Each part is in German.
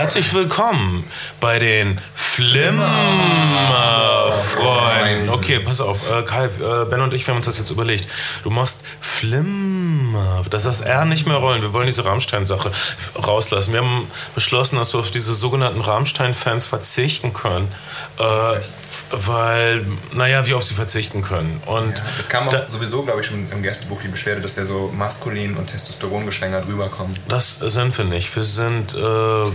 Herzlich willkommen bei den Flimmerfreunden. Okay, pass auf, äh, Kai, äh, Ben und ich, wir haben uns das jetzt überlegt. Du machst Flimmer, dass das R nicht mehr rollen. Wir wollen diese Rammstein-Sache rauslassen. Wir haben beschlossen, dass wir auf diese sogenannten Rammstein-Fans verzichten können. Äh, weil, naja, wie auf sie verzichten können. Und ja, es kam auch da, sowieso, glaube ich, schon im Gästebuch die Beschwerde, dass wir so maskulin und Testosteron geschwängert rüberkommen. Das sind wir nicht. Wir sind. Äh,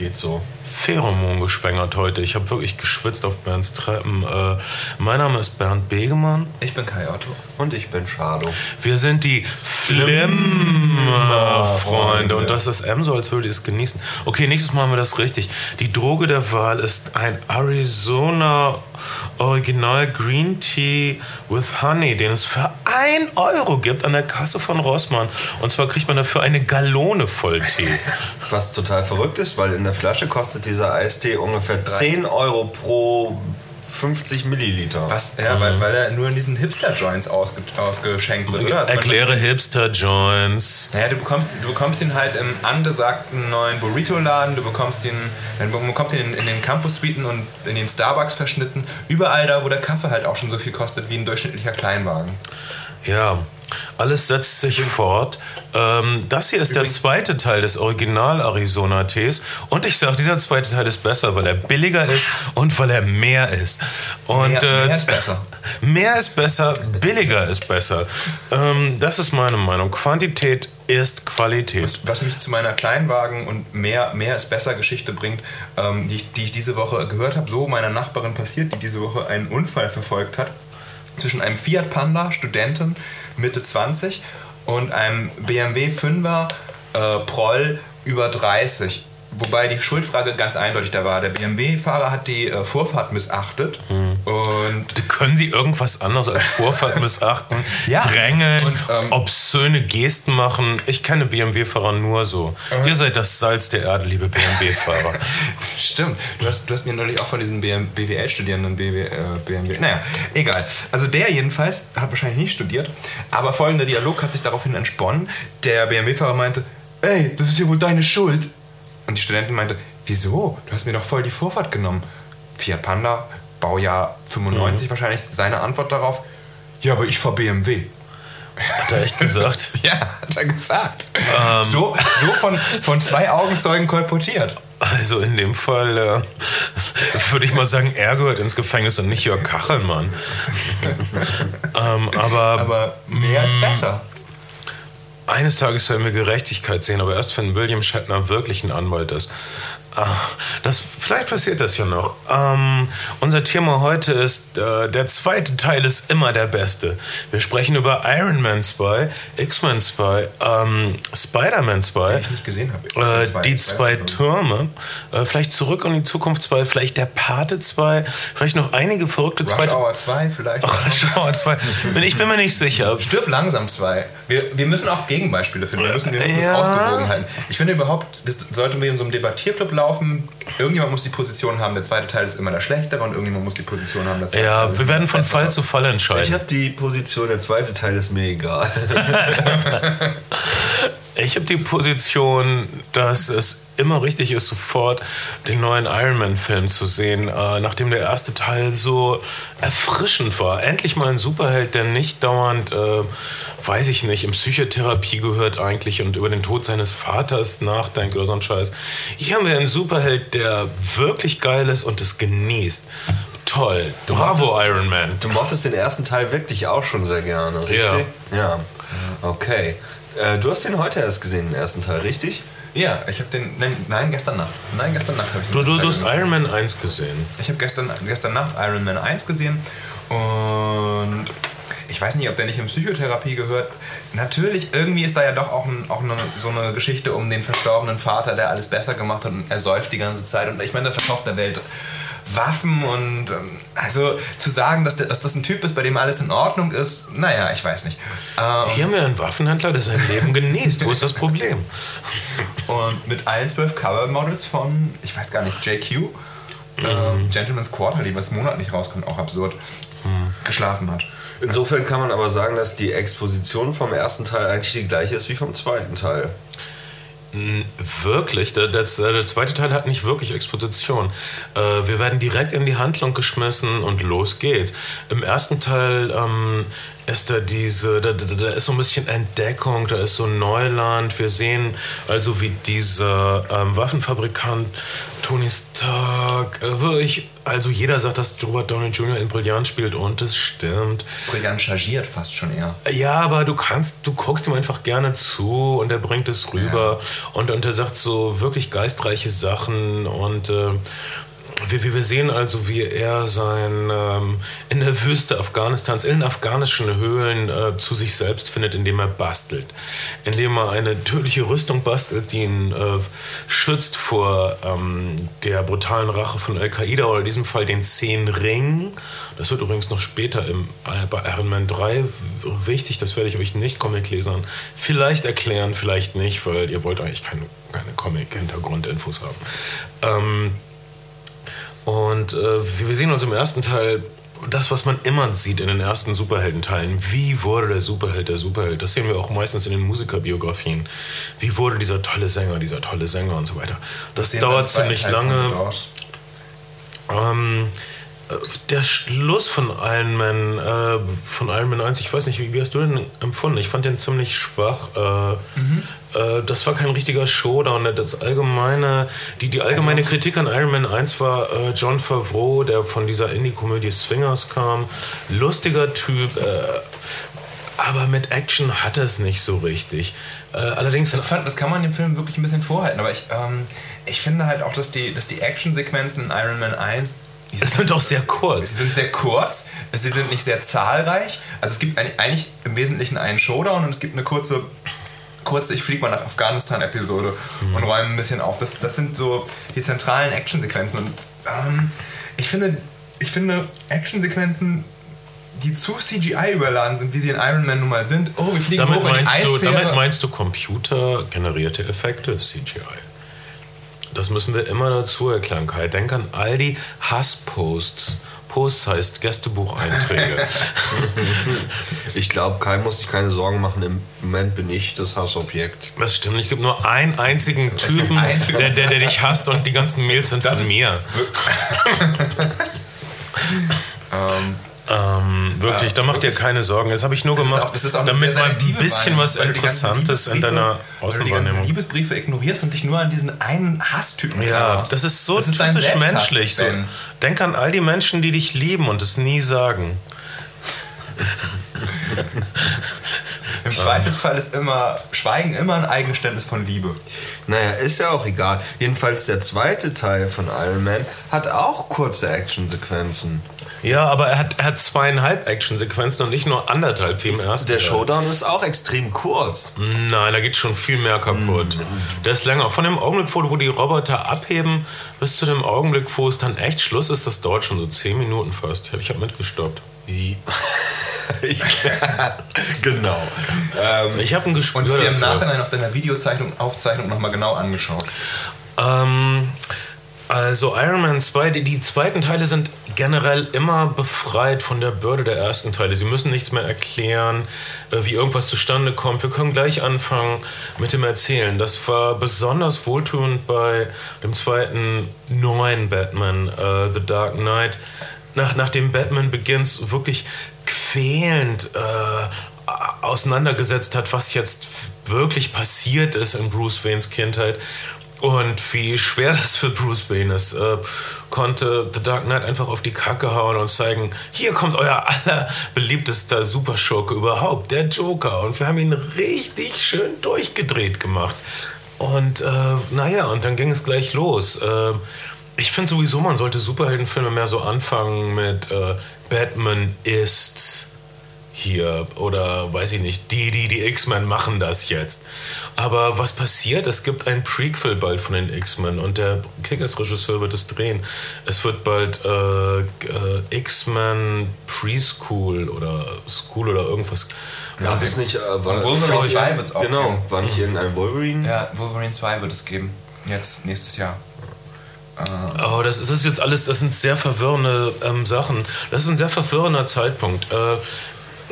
Geht so. Pheromon geschwängert heute. Ich habe wirklich geschwitzt auf Bernds Treppen. Äh, mein Name ist Bernd Begemann. Ich bin Kai Otto. Und ich bin Schado. Wir sind die Flimmer-Freunde. Und das ist M so, als würde ich es genießen. Okay, nächstes Mal haben wir das richtig. Die Droge der Wahl ist ein Arizona Original Green Tea with Honey, den es für 1 Euro gibt an der Kasse von Rossmann. Und zwar kriegt man dafür eine Gallone voll Tee. Was total verrückt ist, weil in der Flasche kostet dieser Eistee ungefähr 10 Euro pro 50 Milliliter. Was? Ja, mhm. weil, weil er nur in diesen Hipster-Joints ausge, ausgeschenkt wird, oder? Erkläre Hipster-Joints. Naja, du bekommst, du bekommst ihn halt im angesagten neuen Burrito-Laden, du bekommst ihn, dann bekommst ihn in, in den Campus-Suiten und in den Starbucks-Verschnitten. Überall da, wo der Kaffee halt auch schon so viel kostet wie ein durchschnittlicher Kleinwagen. Ja, alles setzt sich fort. Ähm, das hier ist Übrigens. der zweite Teil des Original Arizona Tees. Und ich sage, dieser zweite Teil ist besser, weil er billiger ist und weil er mehr ist. Und, mehr, mehr äh, ist besser. Mehr ist besser, billiger ist besser. Ähm, das ist meine Meinung. Quantität ist Qualität. Was, was, mich zu meiner Kleinwagen und mehr, mehr ist besser Geschichte bringt, ähm, die, die ich diese Woche gehört habe, so meiner Nachbarin passiert, die diese Woche einen Unfall verfolgt hat zwischen einem Fiat Panda, Studentin, Mitte 20, und einem BMW 5er äh, Proll über 30. Wobei die Schuldfrage ganz eindeutig da war. Der BMW-Fahrer hat die äh, Vorfahrt missachtet. Mhm. Und Können Sie irgendwas anderes als Vorfahrt missachten? ja. Drängeln, und, ähm, obszöne Gesten machen? Ich kenne BMW-Fahrer nur so. Mhm. Ihr seid das Salz der Erde, liebe BMW-Fahrer. Stimmt. Du hast, du hast mir neulich auch von diesen BWL-Studierenden BW, äh, BMW. Naja, egal. Also der jedenfalls hat wahrscheinlich nicht studiert. Aber folgender Dialog hat sich daraufhin entsponnen. Der BMW-Fahrer meinte, ey, das ist ja wohl deine Schuld. Und die Studentin meinte, wieso? Du hast mir doch voll die Vorfahrt genommen. Fiat Panda, Baujahr 95 mhm. wahrscheinlich. Seine Antwort darauf, ja, aber ich fahr BMW. Hat er echt gesagt? ja, hat er gesagt. Ähm. So, so von, von zwei Augenzeugen kolportiert. Also in dem Fall äh, würde ich mal sagen, er gehört ins Gefängnis und nicht Jörg Kachelmann. ähm, aber, aber mehr ist besser. Eines Tages werden wir Gerechtigkeit sehen, aber erst wenn William Shatner wirklich ein Anwalt ist. Ah, das, vielleicht passiert das ja noch. Ähm, unser Thema heute ist, äh, der zweite Teil ist immer der beste. Wir sprechen über Iron Man 2, X-Men 2, ähm, Spider-Man 2. Den ich nicht gesehen habe. Äh, die zwei, Türme. Äh, vielleicht Zurück in die Zukunft 2, vielleicht der Pate 2, vielleicht noch einige verrückte Rush zweite. Hour 2 vielleicht. Ach, Rush Hour 2. ich bin mir nicht sicher. Stirb langsam 2. Wir, wir müssen auch Gegenbeispiele finden. Wir müssen, wir müssen ja. das ausgewogen halten. Ich finde überhaupt, das sollten wir in so einem Debattierclub laufen. Irgendjemand muss die Position haben, der zweite Teil ist immer der schlechtere und irgendjemand muss die Position haben, der zweite ja, Teil wir werden von Fall zu Fall entscheiden. Ich habe die Position, der zweite Teil ist mir egal. ich habe die Position, dass es immer richtig ist, sofort den neuen Iron Man-Film zu sehen, äh, nachdem der erste Teil so erfrischend war. Endlich mal ein Superheld, der nicht dauernd, äh, weiß ich nicht, in Psychotherapie gehört eigentlich und über den Tod seines Vaters nachdenkt oder so ein Scheiß. Hier haben wir einen Superheld, der wirklich geil ist und es genießt. Toll. Bravo, Iron Man. Du mochtest den ersten Teil wirklich auch schon sehr gerne, richtig? Ja. Ja. Okay. Äh, du hast den heute erst gesehen, den ersten Teil, richtig? Ja, ich habe den. Nein, nein, gestern Nacht. Nein, gestern Nacht habe ich den. Du, du, du hast Iron Man 1 gesehen. Ich habe gestern, gestern Nacht Iron Man 1 gesehen und ich weiß nicht, ob der nicht in Psychotherapie gehört. Natürlich, irgendwie ist da ja doch auch, ein, auch eine, so eine Geschichte um den verstorbenen Vater, der alles besser gemacht hat und er säuft die ganze Zeit. Und ich meine, der verkauft der Welt Waffen und ähm, also zu sagen, dass, der, dass das ein Typ ist, bei dem alles in Ordnung ist, naja, ich weiß nicht. Ähm, Hier haben wir einen Waffenhändler, der sein Leben genießt. Wo ist das Problem? Und mit allen zwölf Cover-Models von, ich weiß gar nicht, JQ, mhm. äh, Gentleman's Quarterly, was monatlich rauskommt, auch absurd, mhm. geschlafen hat. Insofern kann man aber sagen, dass die Exposition vom ersten Teil eigentlich die gleiche ist wie vom zweiten Teil. Wirklich, der, der, zweite Teil hat nicht wirklich Exposition. Äh, wir werden direkt in die Handlung geschmissen und los geht's. Im ersten Teil ähm, ist da diese, da, da, da, ist so ein bisschen Entdeckung, da ist so Neuland. Wir sehen also, wie dieser ähm, Waffenfabrikant Tony Stark äh, wirklich, also jeder sagt, dass Robert Downey Jr. in Brillant spielt und es stimmt. Brillant chargiert fast schon eher. Ja, aber du kannst, du guckst ihm einfach gerne zu und er bringt es rüber ja. und, und er sagt so wirklich geistreiche Sachen und äh, wir, wir sehen also, wie er sein ähm, in der Wüste Afghanistans, in den afghanischen Höhlen äh, zu sich selbst findet, indem er bastelt. Indem er eine tödliche Rüstung bastelt, die ihn äh, schützt vor ähm, der brutalen Rache von Al-Qaida oder in diesem Fall den Zehn Ringen. Das wird übrigens noch später im, äh, bei Iron Man 3 wichtig, das werde ich euch nicht Comic-Lesern vielleicht erklären, vielleicht nicht, weil ihr wollt eigentlich keine, keine Comic-Hintergrundinfos haben. Ähm, und äh, wir sehen uns im ersten Teil das, was man immer sieht in den ersten Superheldenteilen. Wie wurde der Superheld der Superheld? Das sehen wir auch meistens in den Musikerbiografien. Wie wurde dieser tolle Sänger, dieser tolle Sänger und so weiter. Das dauert ziemlich lange. Ähm, äh, der Schluss von Iron Man, äh, von Iron Man 1, ich weiß nicht, wie, wie, hast du den empfunden? Ich fand den ziemlich schwach. Äh, mhm. äh, das war kein richtiger Showdown. Das allgemeine, die, die allgemeine also, Kritik an Iron Man 1 war äh, John Favreau, der von dieser Indie-Komödie Swingers kam. Lustiger Typ, äh, aber mit Action hat es nicht so richtig. allerdings. Das, fand, das, kann man dem Film wirklich ein bisschen vorhalten, aber ich, ähm, ich finde halt auch, dass die, dass die Action-Sequenzen in Iron Man 1 die sind auch sehr kurz. Sie sind sehr kurz, sie sind nicht sehr zahlreich. Also es gibt eigentlich im Wesentlichen einen Showdown und es gibt eine kurze, kurze ich fliege mal nach Afghanistan-Episode mhm. und räume ein bisschen auf. Das, das sind so die zentralen Actionsequenzen. Und ähm, ich finde, ich finde Actionsequenzen die zu CGI überladen sind, wie sie in Iron Man nun mal sind. Oh, wir fliegen damit hoch in die Eisfähre. Du, damit meinst du computergenerierte Effekte, CGI? Das müssen wir immer dazu erklären, Kai. Denk an all die Hassposts. Posts heißt Gästebucheinträge. ich glaube, Kai muss sich keine Sorgen machen. Im Moment bin ich das Hassobjekt. Das stimmt. Es gibt nur einen einzigen Typen, der, der, der dich hasst und die ganzen Mails sind das von mir. ähm, ähm, wirklich, ja, da macht dir keine Sorgen. Das habe ich nur das gemacht, auch, damit mal ein bisschen was Interessantes in deiner Außenwahrnehmung. Du die Liebesbriefe ignorierst und dich nur an diesen einen Hasstypen Ja, klarst. das ist so das typisch ist menschlich. So. Denk an all die Menschen, die dich lieben und es nie sagen. Im Zweifelsfall ist immer Schweigen immer ein Eigenständnis von Liebe. Naja, ist ja auch egal. Jedenfalls der zweite Teil von Iron Man hat auch kurze Actionsequenzen. Ja, aber er hat, er hat zweieinhalb Actionsequenzen und nicht nur anderthalb wie im ersten. Der Showdown ist auch extrem kurz. Nein, da geht schon viel mehr kaputt. Mhm. Der ist länger. Von dem Augenblick, wo die Roboter abheben, bis zu dem Augenblick, wo es dann echt Schluss ist, das dauert schon so zehn Minuten fast. Ich habe mitgestoppt. Genau. Ähm, ich habe ein Gespür Und dir im Nachhinein auf deiner Videozeichnung, Aufzeichnung nochmal genau angeschaut. Ähm, also Iron Man 2, die, die zweiten Teile sind generell immer befreit von der Bürde der ersten Teile. Sie müssen nichts mehr erklären, äh, wie irgendwas zustande kommt. Wir können gleich anfangen mit dem Erzählen. Das war besonders wohltuend bei dem zweiten neuen Batman, uh, The Dark Knight. Nach, nachdem Batman Begins wirklich quälend äh, auseinandergesetzt hat, was jetzt wirklich passiert ist in Bruce Waynes Kindheit und wie schwer das für Bruce Wayne ist, äh, konnte The Dark Knight einfach auf die Kacke hauen und zeigen, hier kommt euer allerbeliebtester Superschurke überhaupt, der Joker. Und wir haben ihn richtig schön durchgedreht gemacht. Und äh, naja, und dann ging es gleich los. Äh, ich finde sowieso, man sollte Superheldenfilme mehr so anfangen mit äh, Batman ist hier oder weiß ich nicht, die, die, die X-Men machen das jetzt. Aber was passiert? Es gibt ein Prequel bald von den X-Men und der Kickers-Regisseur wird es drehen. Es wird bald äh, äh, X-Men Preschool oder School oder irgendwas. Ja, das nicht, äh, war Wolverine 2 wird es auch Genau, geben. war nicht irgendein Wolverine? Ja, Wolverine 2 wird es geben. Jetzt, nächstes Jahr. Oh, das ist, das ist jetzt alles, das sind sehr verwirrende ähm, Sachen. Das ist ein sehr verwirrender Zeitpunkt. Äh,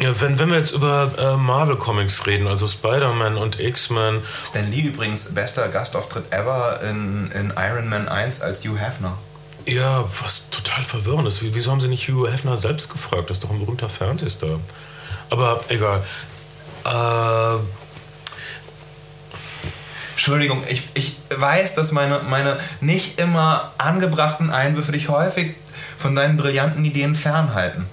Ja, wenn, wenn wir jetzt über äh, Marvel Comics reden, also Spider-Man und X-Men. Stan Lee übrigens bester Gastauftritt ever in, in Iron Man 1 als Hugh Hefner. Ja, was total verwirrend ist. Wieso haben sie nicht Hugh Hefner selbst gefragt? Das ist doch ein berühmter Fernsehstar. Aber egal. Äh, Entschuldigung, ich, ich weiß, dass meine, meine nicht immer angebrachten Einwürfe dich häufig von deinen brillanten Ideen fernhalten.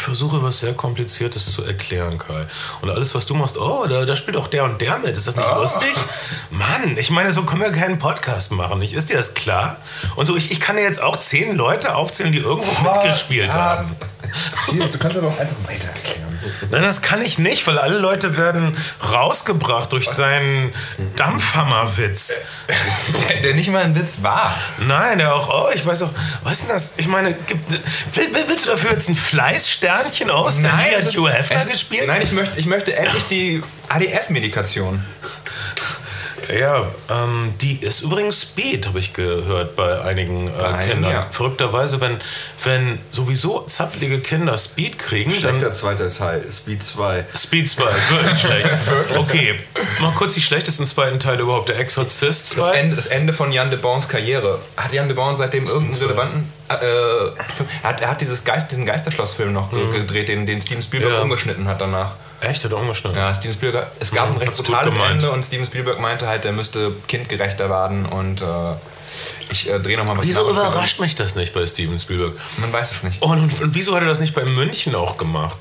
Ich versuche was sehr Kompliziertes zu erklären, Kai. Und alles, was du machst, oh, da, da spielt auch der und der mit. Ist das nicht Oh. lustig? Mann, ich meine, so können wir keinen Podcast machen, nicht? Ist dir das klar? Und so, ich, ich kann dir jetzt auch zehn Leute aufzählen, die irgendwo mitgespielt ja. haben. Jesus, du kannst aber auch einfach weiter erklären. Nein, das kann ich nicht, weil alle Leute werden rausgebracht durch deinen Dampfhammerwitz. Der, der nicht mal ein Witz war. Nein, der auch, oh, ich weiß auch, was ist denn das? Ich meine, gibt, will, will- willst du dafür jetzt ein Fleißsternchen aus? Es hat Hugh Hefner es- gespielt? Nein, ich möchte, ich möchte endlich die ADS-Medikation. Ja, ähm, die ist übrigens Speed, habe ich gehört bei einigen äh, einigen, Kindern. ja. Verrückterweise, wenn, wenn sowieso zappelige Kinder Speed kriegen, dann Schlechter zweiter Teil, Speed 2. Speed 2, wirklich schlecht. Okay, mal kurz die schlechtesten zweiten Teile überhaupt. Der Exorzist Das 2. Ende, das Ende von Jan de Bons Karriere. Hat Jan de Bons seitdem irgendeinen zwei. relevanten. Äh, er, hat, er hat dieses Geist, diesen Geisterschloss-Film noch ge- gedreht, den, den Steven Spielberg Mhm. Ja. umgeschnitten hat danach. Echt, hat er umgeschnitten. Ja, Steven Spielberg, es gab Mhm, ein recht brutales. Ende und Steven Spielberg meinte halt, der müsste kindgerechter werden und äh, ich äh, drehe nochmal was Wieso überrascht mich das nicht bei Steven Spielberg? Man weiß es nicht. Und, und, und wieso hat er das nicht bei München auch gemacht?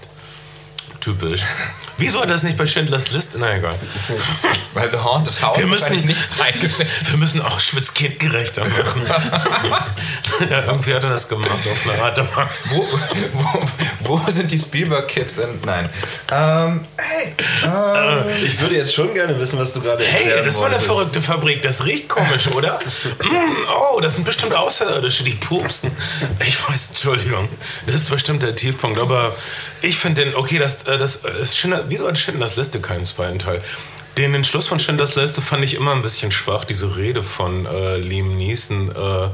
Typisch. Wieso hat er das nicht bei Schindlers List? Na egal. Weil The Haunted House Wir müssen- nicht zeitgeschädigt. Wir müssen Auschwitz kindgerechter machen. ja, irgendwie hat er das gemacht auf eine Art. Wo, wo, wo sind die Spielberg-Kids denn? Nein. Ähm, hey, Ich würde jetzt schon gerne wissen, was du gerade Hey, erklären das war eine verrückte Fabrik. Das riecht komisch, oder? Mm, oh, das sind bestimmt Außerirdische, die pupsen. Ich weiß, Entschuldigung. Das ist bestimmt der Tiefpunkt. Aber ich finde den, okay, das, äh, das ist Schindler, wieso hat Schindlers Liste keinen zweiten Teil? Den Entschluss von Schindlers Liste fand ich immer ein bisschen schwach, diese Rede von äh, Liam Neeson. Äh,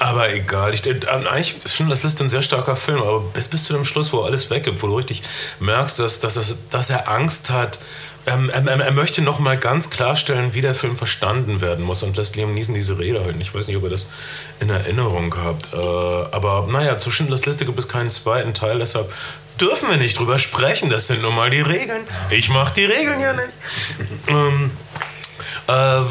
aber egal, ich, äh, eigentlich ist Schindlers Liste ein sehr starker Film, aber bis, bis zu dem Schluss, wo alles weggibt, wo du richtig merkst, dass, dass, dass, dass er Angst hat, ähm, er, er, möchte nochmal ganz klarstellen, wie der Film verstanden werden muss und lässt Liam Neeson diese Rede halten. Ich weiß nicht, ob ihr das in Erinnerung habt. Äh, aber naja, zu Schindlers Liste gibt es keinen zweiten Teil, deshalb dürfen wir nicht drüber sprechen. Das sind nun mal die Regeln. Ich mach die Regeln ja nicht. ähm, äh, äh,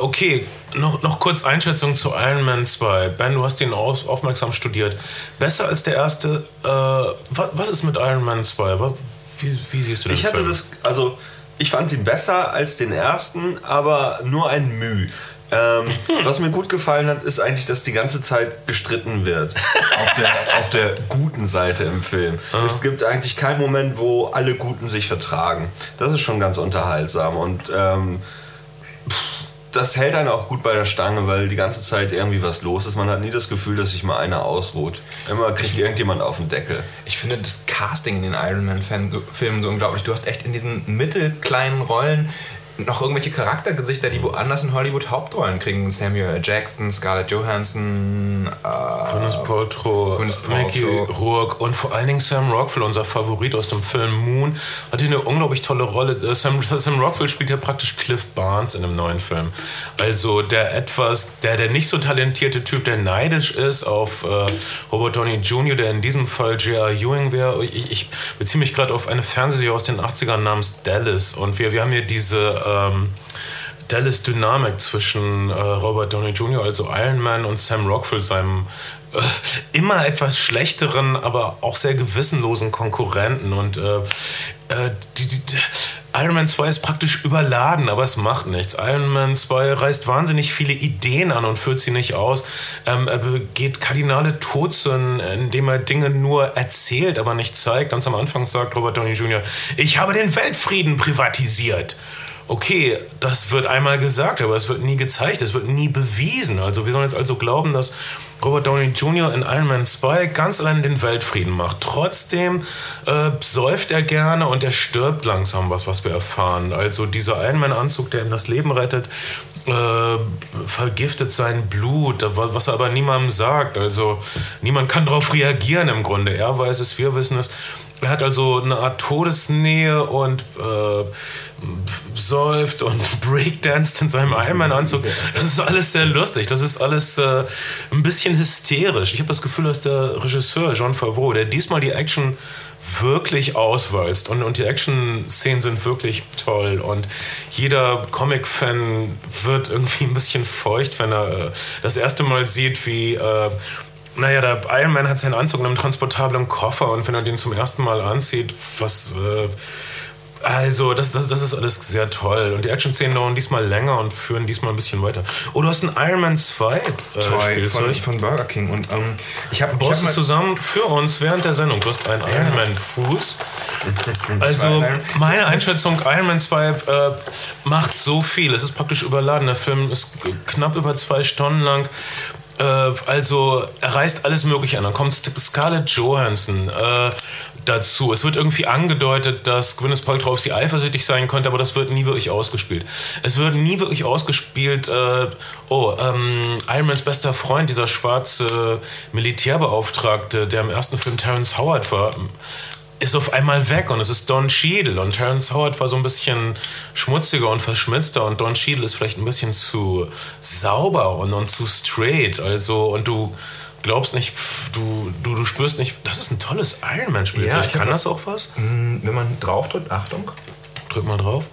okay, noch, noch kurz Einschätzung zu Iron Man 2. Ben, du hast ihn auf, aufmerksam studiert. Besser als der erste. Äh, was, was ist mit Iron Man 2? Wa- Wie, wie siehst du den Ich hatte Film? das, also ich fand ihn besser als den ersten, aber nur ein Müh. Ähm, Hm. Was mir gut gefallen hat, ist eigentlich, dass die ganze Zeit gestritten wird. Auf der, auf der guten Seite im Film. Es gibt eigentlich keinen Moment, wo alle Guten sich vertragen. Das ist schon ganz unterhaltsam und ähm, pff, das hält einen auch gut bei der Stange, weil die ganze Zeit irgendwie was los ist. Man hat nie das Gefühl, dass sich mal einer ausruht. Immer kriegt irgendjemand auf den Deckel. Ich finde das Casting in den Iron Man-Filmen so unglaublich. Du hast echt in diesen mittelkleinen Rollen noch irgendwelche Charaktergesichter, die woanders in Hollywood Hauptrollen kriegen. Samuel. Jackson, Scarlett Johansson, äh, Gwyneth Paltrow, Mickey. Rourke und vor allen Dingen Sam Rockwell, unser Favorit aus dem Film Moon, hat hier eine unglaublich tolle Rolle. Äh, Sam, Sam Rockwell spielt ja praktisch Cliff Barnes in dem neuen Film. Also der etwas, der, der nicht so talentierte Typ, der neidisch ist auf äh, Robert Downey Jr., der in diesem Fall J.R. Ewing wäre. Ich, ich beziehe mich gerade auf eine Fernsehserie aus den 80ern namens Dallas und wir, wir haben hier diese ähm, Dallas Dynamik zwischen äh, Robert Downey Jr., also Iron Man, und Sam Rockwell, seinem äh, immer etwas schlechteren, aber auch sehr gewissenlosen Konkurrenten. Und äh, äh, die, die, Iron Man 2 ist praktisch überladen, aber es macht nichts. Iron Man 2 reißt wahnsinnig viele Ideen an und führt sie nicht aus. Ähm, er begeht kardinale Todsünden, indem er Dinge nur erzählt, aber nicht zeigt. Ganz am Anfang sagt Robert Downey Jr., ich habe den Weltfrieden privatisiert okay, das wird einmal gesagt, aber es wird nie gezeigt, es wird nie bewiesen. Also wir sollen jetzt also glauben, dass Robert Downey Jr. in Iron Man 2 ganz allein den Weltfrieden macht. Trotzdem äh, säuft er gerne und er stirbt langsam, was, was wir erfahren. Also dieser Iron Man-Anzug, der ihm das Leben rettet, äh, vergiftet sein Blut, was er aber niemandem sagt. Also niemand kann darauf reagieren im Grunde. Er weiß es, wir wissen es. Er hat also eine Art Todesnähe und äh, säuft und breakdanced in seinem Ironman-Anzug. Das ist alles sehr lustig. Das ist alles äh, ein bisschen hysterisch. Ich habe das Gefühl, dass der Regisseur Jean Favreau, der diesmal die Action wirklich auswalzt und, und die Action-Szenen sind wirklich toll und jeder Comic-Fan wird irgendwie ein bisschen feucht, wenn er äh, das erste Mal sieht, wie äh, naja, der Iron Man hat seinen Anzug in einem transportablen Koffer und wenn er den zum ersten Mal anzieht, was. Äh, also, das, das, das ist alles sehr toll. Und die Action-Szenen dauern diesmal länger und führen diesmal ein bisschen weiter. Oh, du hast ein Iron Man 2 äh, Toy von, von, Burger King. Und ähm, ich habe Baust es zusammen für uns während der Sendung. Du hast einen ja. Iron Man Fuß. Also, meine Einschätzung: Iron Man 2 äh, macht so viel. Es ist praktisch überladen. Der Film ist knapp über zwei Stunden lang. Äh, also er reißt alles Mögliche an. Dann kommt Scarlett Johansson äh, dazu. Es wird irgendwie angedeutet, dass Gwyneth Paltrow auf sie eifersüchtig sein könnte, aber das wird nie wirklich ausgespielt. Es wird nie wirklich ausgespielt, äh, oh, ähm, Ironmans bester Freund, dieser schwarze Militärbeauftragte, der im ersten Film Terrence Howard war, ist auf einmal weg und es ist Don Cheadle und Terence Howard war so ein bisschen schmutziger und verschmitzter und Don Cheadle ist vielleicht ein bisschen zu sauber und, und zu straight, also und du glaubst nicht, du, du, du spürst nicht, das ist ein tolles Ironman-Spiel. Ja, Kann das auch was? Mm, wenn man drauf drückt, Achtung. Drück mal drauf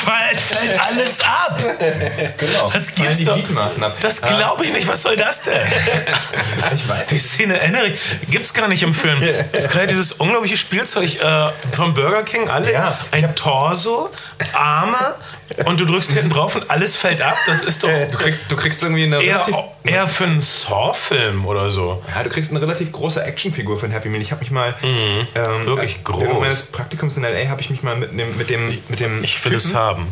fällt, fällt alles ab. Genau. Das gibt's doch. Das glaube ich nicht. Was soll das denn? ich weiß. Die Szene erinnere ich. Gibt's gar nicht im Film. Das ist gerade dieses unglaubliche Spielzeug äh, vom Burger King. Alle ja. ein Torso, Arme und du drückst hinten drauf und alles fällt ab. Das ist doch. Du kriegst, du kriegst irgendwie eine eher. Eher für einen Saw-Film oder so. Ja, du kriegst eine relativ große Actionfigur für ein Happy Meal. Ich habe mich mal. Mhm. Ähm, Wirklich groß. Während meines Praktikums in LA habe ich mich mal mit dem. Mit dem, mit dem ich will Typen, es haben.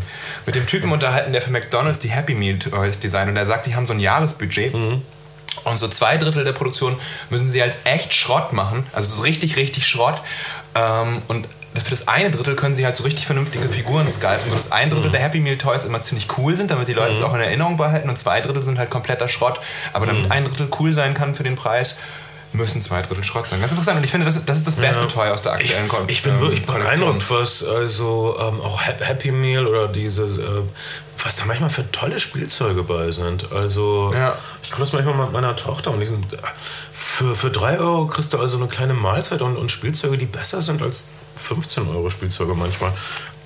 Mit dem Typen unterhalten, der für McDonalds die Happy Meal Toys designt. Und er sagt, die haben so ein Jahresbudget. Mhm. Und so zwei Drittel der Produktion müssen sie halt echt Schrott machen. Also so richtig, richtig Schrott. Ähm, und für das eine Drittel können sie halt so richtig vernünftige Figuren sculpten. So das ein Drittel mhm. der Happy Meal Toys immer ziemlich cool sind, damit die Leute es mhm. auch in Erinnerung behalten und zwei Drittel sind halt kompletter Schrott. Aber damit mhm. ein Drittel cool sein kann für den Preis, müssen zwei Drittel Schrott sein. Ganz interessant. Und ich finde, das, das ist das beste ja. Toy aus der aktuellen Ich, ich bin wirklich beeindruckt, was also ähm, auch Happy Meal oder diese, äh, was da manchmal für tolle Spielzeuge bei sind. Also ja. ich komme das manchmal mit meiner Tochter und die sind äh, für, für drei Euro kriegst du also eine kleine Mahlzeit und, und Spielzeuge, die besser sind als 15 Euro Spielzeuge manchmal.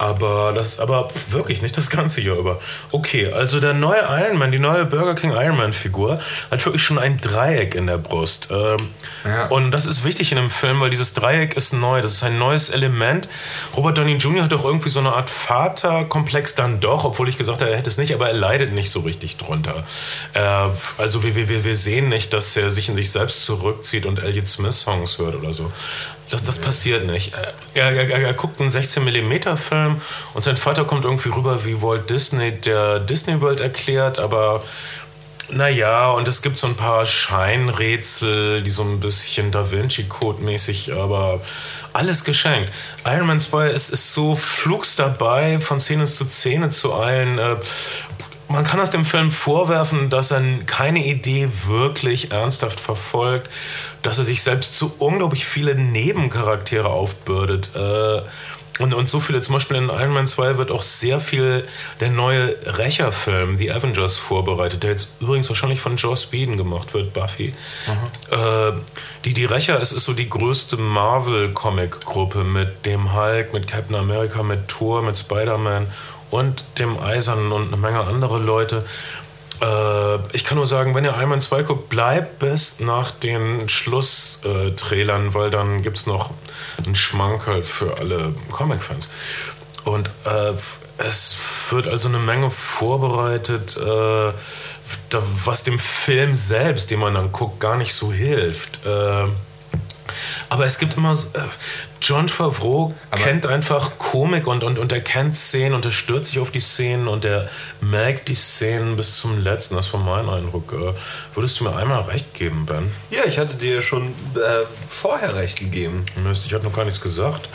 Aber das, aber wirklich nicht das ganze Jahr über. Okay, also der neue Iron Man, die neue Burger King Iron Man Figur, hat wirklich schon ein Dreieck in der Brust. Ähm, ja. Und das ist wichtig in einem Film, weil dieses Dreieck ist neu. Das ist ein neues Element. Robert Downey Jr. hat auch irgendwie so eine Art Vaterkomplex dann doch, obwohl ich gesagt habe, er hätte es nicht, aber er leidet nicht so richtig drunter. Äh, also wir, wir, wir sehen nicht, dass er sich in sich selbst zurückzieht und Elliot Smith Songs hört oder so. Das, das passiert nicht. Er, er, er guckt einen 16mm Film und sein Vater kommt irgendwie rüber wie Walt Disney, der Disney World erklärt, aber naja, und es gibt so ein paar Scheinrätsel, die so ein bisschen Da Vinci Code mäßig, aber alles geschenkt. Iron Man 2 ist, ist so flugs dabei, von Szene zu Szene zu allen. Äh, man kann aus dem Film vorwerfen, dass er keine Idee wirklich ernsthaft verfolgt, dass er sich selbst zu unglaublich viele Nebencharaktere aufbürdet. Äh, und, und so viele, zum Beispiel in Iron Man 2 wird auch sehr viel der neue Rächerfilm, The Avengers, vorbereitet, der jetzt übrigens wahrscheinlich von Joss Whedon gemacht wird, Buffy. Äh, die, die Rächer ist, ist so die größte Marvel-Comic-Gruppe mit dem Hulk, mit Captain America, mit Thor, mit Spider-Man und dem Eisernen und eine Menge andere Leute. Äh, ich kann nur sagen, wenn ihr Iron Man 2 guckt, bleibt bis nach den Schlusstrailern, weil dann gibt es noch einen Schmankerl für alle Comic-Fans. Und äh, es wird also eine Menge vorbereitet, äh, was dem Film selbst, den man dann guckt, gar nicht so hilft. Äh, Aber es gibt immer. Äh, John Favreau Aber- kennt einfach Komik und, und, und er kennt Szenen und er stürzt sich auf die Szenen und er merkt die Szenen bis zum letzten. Das war mein Eindruck. Äh, würdest du mir einmal recht geben, Ben? Ja, ich hatte dir schon äh, vorher recht gegeben. Mist, ich habe noch gar nichts gesagt.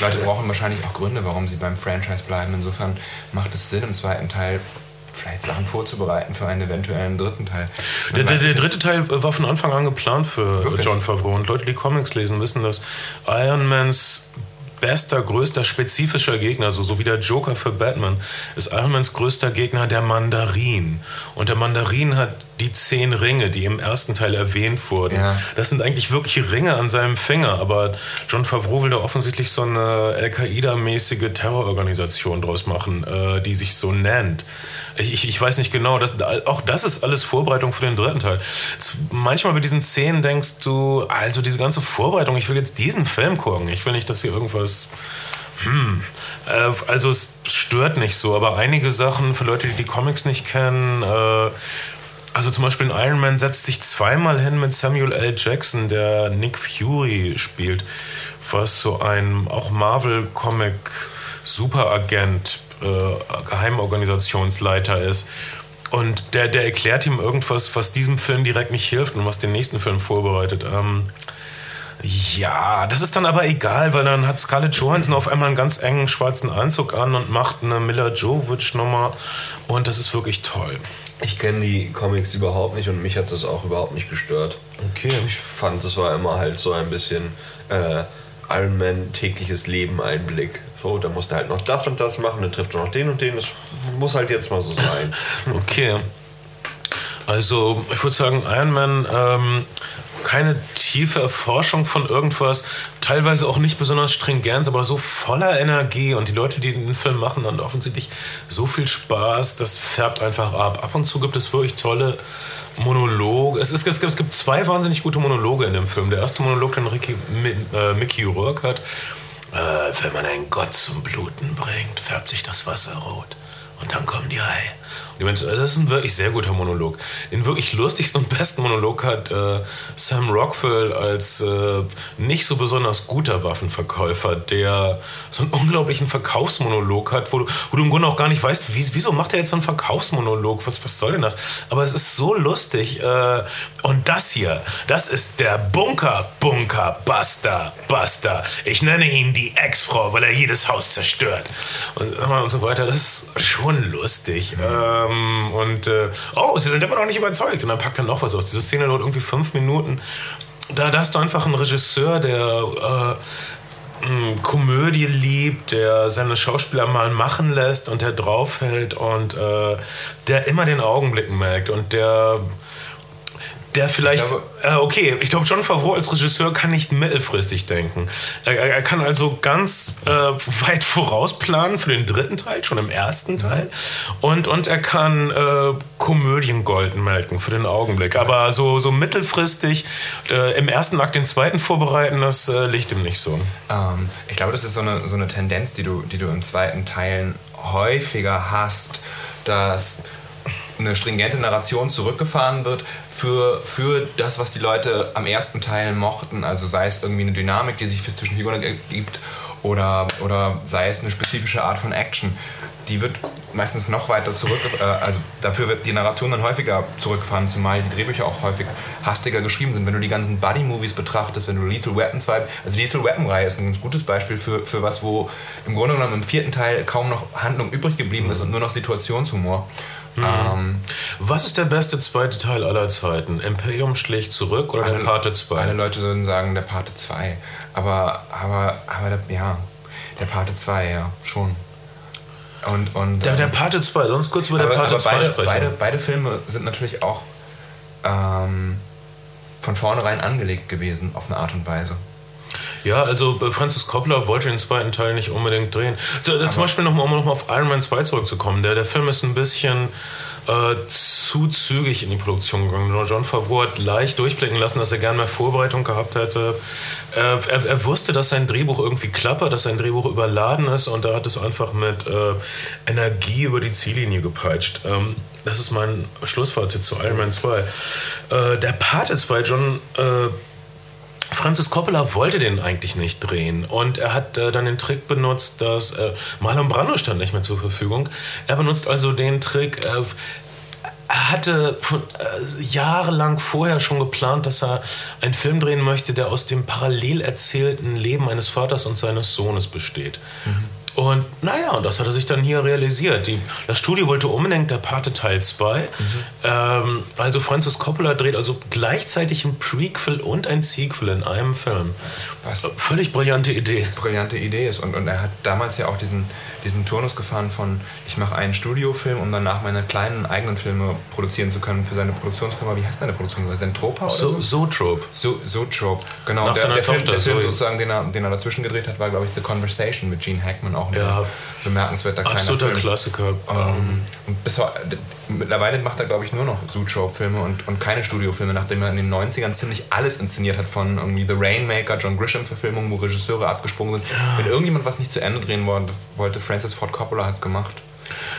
Leute brauchen wahrscheinlich auch Gründe, warum sie beim Franchise bleiben. Insofern macht es Sinn, im zweiten Teil vielleicht Sachen vorzubereiten für einen eventuellen dritten Teil. Der, der, der dritte Teil war von Anfang an geplant für Wirklich? John Favreau. Und Leute, die Comics lesen, wissen, dass Iron Mans bester, größter, spezifischer Gegner, so, so wie der Joker für Batman, ist Iron Mans größter Gegner der Mandarin. Und der Mandarin hat die zehn Ringe, die im ersten Teil erwähnt wurden. Ja. Das sind eigentlich wirkliche Ringe an seinem Finger, aber John Favreau will da offensichtlich so eine Al-Qaida-mäßige Terrororganisation draus machen, äh, die sich so nennt. Ich, ich, weiß nicht genau, das, auch das ist alles Vorbereitung für den dritten Teil. Manchmal bei diesen Szenen denkst du, also diese ganze Vorbereitung, ich will jetzt diesen Film gucken, ich will nicht, dass hier irgendwas hm. Äh, also es stört nicht so, aber einige Sachen für Leute, die die Comics nicht kennen, äh, also zum Beispiel in Iron Man setzt sich zweimal hin mit Samuel L. Jackson, der Nick Fury spielt, was so ein auch Marvel-Comic Superagent, äh, Geheimorganisationsleiter ist. Und der, der erklärt ihm irgendwas, was diesem Film direkt nicht hilft und was den nächsten Film vorbereitet. Ähm, ja, das ist dann aber egal, weil dann hat Scarlett Johansson auf einmal einen ganz engen schwarzen Anzug an und macht eine Mila Jovovich-Nummer und das ist wirklich toll. Ich kenne die Comics überhaupt nicht und mich hat das auch überhaupt nicht gestört. Okay. Ich fand, das war immer halt so ein bisschen äh, Iron Man tägliches Leben Einblick. So, da musst du halt noch das und das machen, dann trifft er noch den und den. Das muss halt jetzt mal so sein. Okay. Also, ich würde sagen, Iron Man, ähm, keine tiefe Erforschung von irgendwas, teilweise auch nicht besonders stringent, aber so voller Energie und die Leute, die den Film machen, haben offensichtlich so viel Spaß, das färbt einfach ab. Ab und zu gibt es wirklich tolle Monologe. Es, ist, es, gibt, es gibt zwei wahnsinnig gute Monologe in dem Film. Der erste Monolog, den Ricky, äh, Mickey Rourke hat, äh, wenn man einen Gott zum Bluten bringt, färbt sich das Wasser rot. Und dann kommen die Haie. Menschen, das ist ein wirklich sehr guter Monolog. Den wirklich lustigsten und besten Monolog hat äh, Sam Rockwell als äh, nicht so besonders guter Waffenverkäufer, der so einen unglaublichen Verkaufsmonolog hat, wo du, wo du im Grunde auch gar nicht weißt, wie, wieso macht er jetzt so einen Verkaufsmonolog? Was, was soll denn das? Aber es ist so lustig. Äh, und das hier, das ist der Bunker, Bunker, Buster, Buster. Ich nenne ihn die Ex-Frau, weil er jedes Haus zerstört. Und, und so weiter. Das ist schon lustig. Ähm, und, äh, oh, sie sind immer noch nicht überzeugt. Und dann packt er noch was aus. Diese Szene dauert irgendwie fünf Minuten. Da, da hast du einfach einen Regisseur, der äh, Komödie liebt, der seine Schauspieler mal machen lässt und der draufhält und äh, der immer den Augenblick merkt und der der vielleicht, Ich glaube- äh, okay, ich glaube, John Favreau als Regisseur kann nicht mittelfristig denken. Er, er kann also ganz äh, weit vorausplanen für den dritten Teil, schon im ersten Teil. Und, und er kann äh, Komödiengold melken für den Augenblick. Aber so, so mittelfristig äh, im ersten Akt den zweiten vorbereiten, das äh, liegt ihm nicht so. Ähm, ich glaube, das ist so eine, so eine Tendenz, die du, die du im zweiten Teil häufiger hast, dass eine stringente Narration zurückgefahren wird für, für das, was die Leute am ersten Teil mochten. Also sei es irgendwie eine Dynamik, die sich zwischen Figuren ergibt oder, oder sei es eine spezifische Art von Action. Die wird meistens noch weiter zurück, äh, also dafür wird die Narration dann häufiger zurückgefahren, zumal die Drehbücher auch häufig hastiger geschrieben sind. Wenn du die ganzen Buddy-Movies betrachtest, wenn du Lethal Weapon 2, also die Lethal Weapon-Reihe ist ein gutes Beispiel für, für was, wo im Grunde genommen im vierten Teil kaum noch Handlung übrig geblieben ist und nur noch Situationshumor. Ähm, Was ist der beste zweite Teil aller Zeiten? Imperium schlägt zurück oder der Alle- Pate 2? Alle Leute würden sagen, der Pate 2. Aber, aber, aber der, ja, der Pate 2, ja, schon. Und, und, Der, der ähm, Pate 2, lass uns kurz über der aber, Pate aber 2 beide, sprechen. beide, beide Filme sind natürlich auch ähm, von vornherein angelegt gewesen, auf eine Art und Weise. Ja, also äh, Francis Coppola wollte den zweiten Teil nicht unbedingt drehen. Äh, Zum Beispiel nochmal, um noch mal auf Iron Man 2 zurückzukommen. Der, der Film ist ein bisschen äh, zu zügig in die Produktion gegangen. John Favreau hat leicht durchblicken lassen, dass er gerne mehr Vorbereitung gehabt hätte. Äh, er, er wusste, dass sein Drehbuch irgendwie klappert, dass sein Drehbuch überladen ist und er hat es einfach mit äh, Energie über die Ziellinie gepeitscht. Ähm, das ist mein Schlussfazit zu Iron Man 2. Äh, der Pate 2, John... Äh, Francis Coppola wollte den eigentlich nicht drehen und er hat äh, dann den Trick benutzt, dass äh, Marlon Brando stand nicht mehr zur Verfügung. Er benutzt also den Trick, äh, er hatte von, äh, jahrelang vorher schon geplant, dass er einen Film drehen möchte, der aus dem parallel erzählten Leben eines Vaters und seines Sohnes besteht. Mhm. Und naja, und das hat er sich dann hier realisiert. Die, das Studio wollte unbedingt der Pate Teil 2. Mhm. Ähm, also Francis Coppola dreht also gleichzeitig ein Prequel und ein Sequel in einem Film. Was völlig brillante Idee. Brillante Idee ist. Und, und er hat damals ja auch diesen, diesen Turnus gefahren von, ich mache einen Studiofilm, um danach meine kleinen eigenen Filme produzieren zu können für seine Produktionsfirma. Wie heißt deine Produktionsfirma? Zentropa oder so? Zotrope. So, Zotrope, genau. Nach der, der, Film, der Film sozusagen, den er, den er dazwischen gedreht hat, war, glaube ich, The Conversation mit Gene Hackman, auch ein Ja. bemerkenswerter kleiner Absoluter Film. Klassiker. Ähm, und bis mittlerweile macht er, glaube ich, nur noch Zoetrope-Filme und, und keine Studiofilme, nachdem er in den 90ern ziemlich alles inszeniert hat von irgendwie The Rainmaker, John Grisham-Verfilmungen, wo Regisseure abgesprungen sind. Wenn irgendjemand was nicht zu Ende drehen wollte, wollte Francis Ford Coppola hat es gemacht.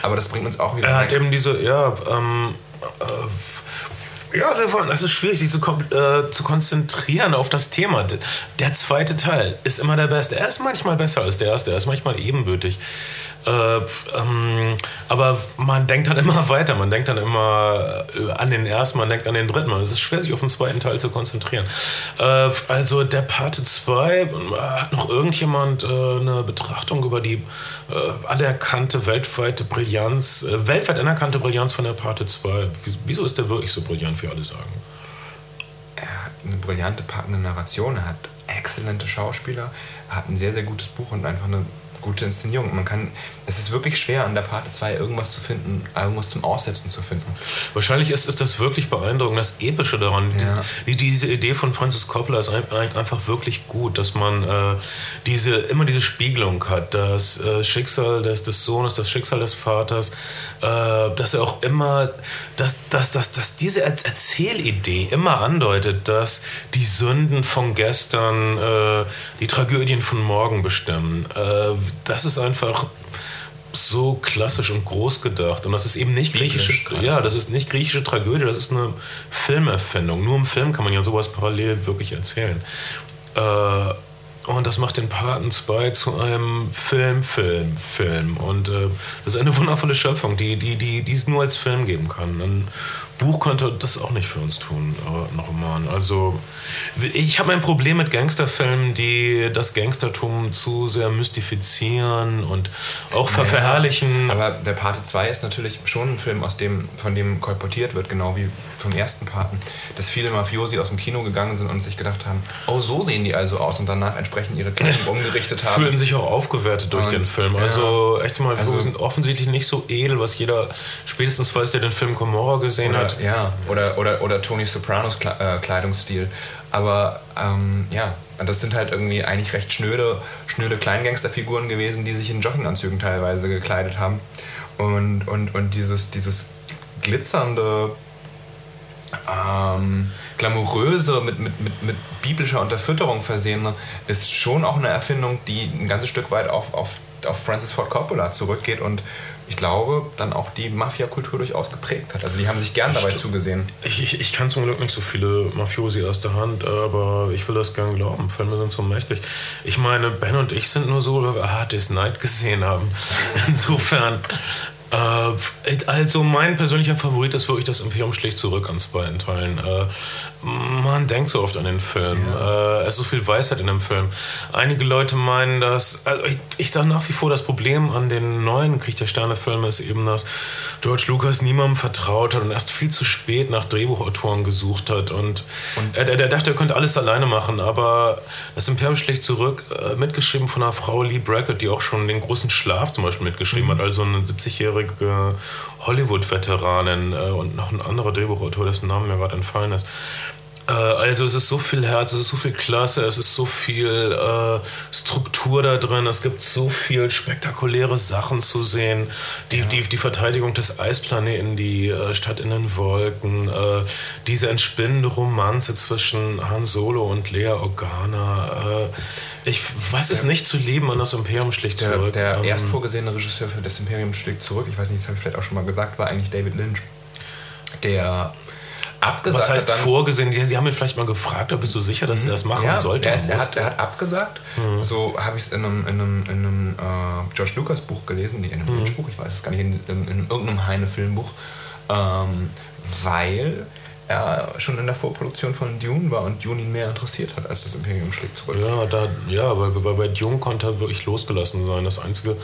Aber das bringt uns auch wieder Er hat weg. eben diese, ja, ähm, äh, ja, Stefan, es ist schwierig, sich zu, äh, zu konzentrieren auf das Thema. Der zweite Teil ist immer der beste. Er ist manchmal besser als der erste, er ist manchmal ebenbürtig. Äh, ähm, aber man denkt dann immer weiter, man denkt dann immer äh, an den ersten, man denkt an den dritten. Es ist schwer, sich auf den zweiten Teil zu konzentrieren. Äh, also der Pate 2, äh, hat noch irgendjemand äh, eine Betrachtung über die anerkannte weltweite Brillanz, weltweit anerkannte Brillanz von der Pate 2? Wieso- Wieso ist der wirklich so brillant, wie alle sagen? Er hat eine brillante, packende Narration, er hat exzellente Schauspieler, er hat ein sehr, sehr gutes Buch und einfach eine gute Inszenierung. Man kann, es ist wirklich schwer, an der Parte 2 irgendwas zu finden, irgendwas zum Aussetzen zu finden. Wahrscheinlich ist, ist das wirklich beeindruckend, das Epische daran. Ja. Die, diese Idee von Francis Coppola ist ein, ein, einfach wirklich gut, dass man äh, diese, immer diese Spiegelung hat, das äh, Schicksal des, des Sohnes, das Schicksal des Vaters, äh, dass er auch immer, dass, dass, dass, dass diese Er- Erzählidee immer andeutet, dass die Sünden von gestern äh, die Tragödien von morgen bestimmen. Das ist einfach so klassisch und groß gedacht. Und das ist eben nicht griechische, geradezu. ja, das ist nicht griechische Tragödie, das ist eine Filmerfindung. Nur im Film kann man ja sowas parallel wirklich erzählen. Äh, und das macht den Paten 2 zu einem Film, Film, Film. Und äh, das ist eine wundervolle Schöpfung, die, die, die, die es nur als Film geben kann. Ein Buch könnte das auch nicht für uns tun, aber ein Roman. Also, ich habe ein Problem mit Gangsterfilmen, die das Gangstertum zu sehr mystifizieren und auch ver verherrlichen. Aber der Pate 2 ist natürlich schon ein Film, aus dem, von dem kolportiert wird, genau wie vom ersten Paten, dass viele Mafiosi aus dem Kino gegangen sind und sich gedacht haben, oh, so sehen die also aus und danach entsprechend ihre Kleidung umgerichtet haben. fühlen sich auch aufgewertet durch Und- den Film. ja. Also echte Mafiosi Also- sind offensichtlich nicht so edel, was jeder spätestens weiß, der den Film Gomorra gesehen oder, hat. ja, oder, oder, oder Tony Sopranos äh, Kleidungsstil. Aber ähm, ja, das sind halt irgendwie eigentlich recht schnöde, schnöde Kleingangsterfiguren gewesen, die sich in Jogginganzügen teilweise gekleidet haben. Und, und, und dieses, dieses glitzernde, ähm, glamouröse, mit, mit, mit, mit biblischer Unterfütterung versehene, ist schon auch eine Erfindung, die ein ganzes Stück weit auf, auf, auf Francis Ford Coppola zurückgeht und ich glaube, dann auch die Mafia-Kultur durchaus geprägt hat. Also die haben sich gern dabei Stimmt. zugesehen. Ich, ich, ich kann zum Glück nicht so viele Mafiosi aus der Hand, aber ich will das gern glauben. Filme sind so mächtig. Ich meine, Ben und ich sind nur so, weil wir Hard Day's Night gesehen haben. Insofern. Äh, also mein persönlicher Favorit ist wirklich das Imperium schlägt zurück an beiden Teilen. Äh, man denkt so oft an den Film. Äh, es ist so viel Weisheit in dem Film. Einige Leute meinen, dass. Also ich, ich sage nach wie vor, das Problem an den neuen Krieg der Sterne-Filmen ist eben, dass George Lucas niemandem vertraut hat und erst viel zu spät nach Drehbuchautoren gesucht hat. Und, er, er, er dachte, er könnte alles alleine machen, aber das Imperium schlägt zurück, äh, mitgeschrieben von einer Frau Lee Brackett, die auch schon den großen Schlaf zum Beispiel mitgeschrieben hat, also eine 70-jährige Hollywood-Veteranin äh, und noch ein anderer Drehbuchautor, dessen Name mir gerade entfallen ist. Äh, Also es ist so viel Herz, es ist so viel Klasse, es ist so viel äh, Struktur da drin, es gibt so viel spektakuläre Sachen zu sehen. Die, die, die Verteidigung des Eisplaneten, die äh, Stadt in den Wolken, äh, diese entspinnende Romanze zwischen Han Solo und Lea Organa. Äh, ich, was ist nicht zu lieben an das Imperium schlicht Der, zurück? der Ähm, erst vorgesehene Regisseur für das Imperium schlägt zurück, ich weiß nicht, das habe ich vielleicht auch schon mal gesagt, war eigentlich David Lynch, der abgesagt. Was heißt dann, vorgesehen? Sie, haben ihn vielleicht mal gefragt, bist du sicher, dass er das machen ja, sollte? Er, ist, er, hat, er hat abgesagt. So habe ich es in einem, in einem, in einem äh, George Lucas Buch gelesen, in einem Lynch Buch, ich weiß es gar nicht, in, in, in irgendeinem Heine-Filmbuch, ähm, weil er schon in der Vorproduktion von Dune war und Dune ihn mehr interessiert hat als das Imperium schlägt zurück. Ja, da, ja, weil bei, bei Dune konnte er wirklich losgelassen sein. Das einzige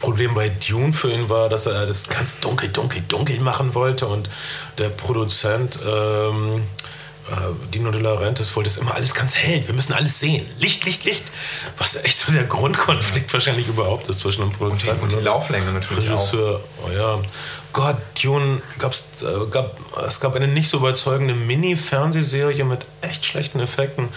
Problem bei Dune für ihn war, dass er das ganz dunkel, dunkel, dunkel machen wollte und der Produzent ähm, äh, Dino De Laurentiis wollte es immer alles ganz hell. Wir müssen alles sehen. Licht, Licht, Licht. Was echt so der Grundkonflikt wahrscheinlich überhaupt ist zwischen einem Und die, Produzenten und die Lauflänge natürlich auch. Regisseur. Oh ja. Gott, Dune gab's, äh, gab, es gab eine nicht so überzeugende Mini-Fernsehserie mit echt schlechten Effekten.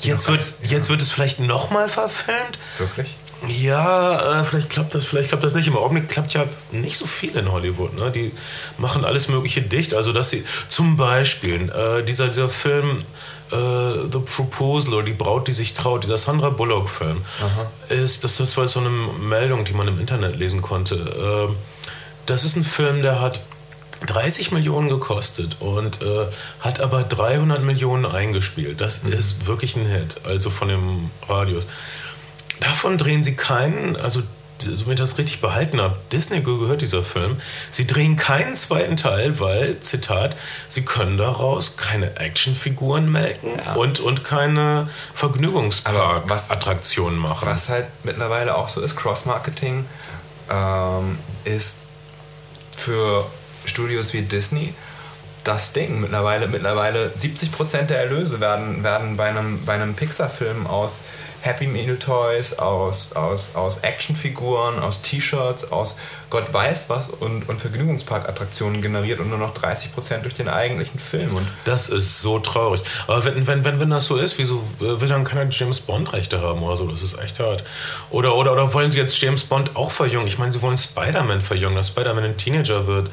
Jetzt wird, jetzt wird es vielleicht nochmal verfilmt. Wirklich? Ja, äh, vielleicht klappt das, vielleicht klappt das nicht. Im Augenblick klappt ja nicht so viel in Hollywood. Ne? Die machen alles Mögliche dicht. Also dass sie zum Beispiel äh, dieser, dieser Film äh, The Proposal oder die Braut, die sich traut, dieser Sandra Bullock-Film, ist das, das war so eine Meldung, die man im Internet lesen konnte. Äh, das ist ein Film, der hat 30 Millionen gekostet und äh, hat aber 300 Millionen eingespielt. Das ist wirklich ein Hit, also von dem Radius. Davon drehen sie keinen, also so wenn ich das richtig behalten habe, Disney gehört dieser Film. Sie drehen keinen zweiten Teil, weil, Zitat, sie können daraus keine Actionfiguren melken Ja. und, und keine Vergnügungspark-Attraktionen machen. Was halt mittlerweile auch so ist, Cross-Marketing ähm, ist für Studios wie Disney das Ding. Mittlerweile, mittlerweile 70% der Erlöse werden, werden bei einem, bei einem Pixar-Film aus Happy Meal Toys, aus, aus, aus Actionfiguren, aus T-Shirts, aus Gott weiß was und, und Vergnügungsparkattraktionen generiert und nur noch 30% durch den eigentlichen Film. Und Das ist so traurig. Aber wenn, wenn, wenn, wenn das so ist, wieso will dann keiner James Bond-Rechte haben oder so? Das ist echt hart. Oder, oder, oder wollen sie jetzt James Bond auch verjüngen? Ich meine, sie wollen Spider-Man verjüngen, dass Spider-Man ein Teenager wird.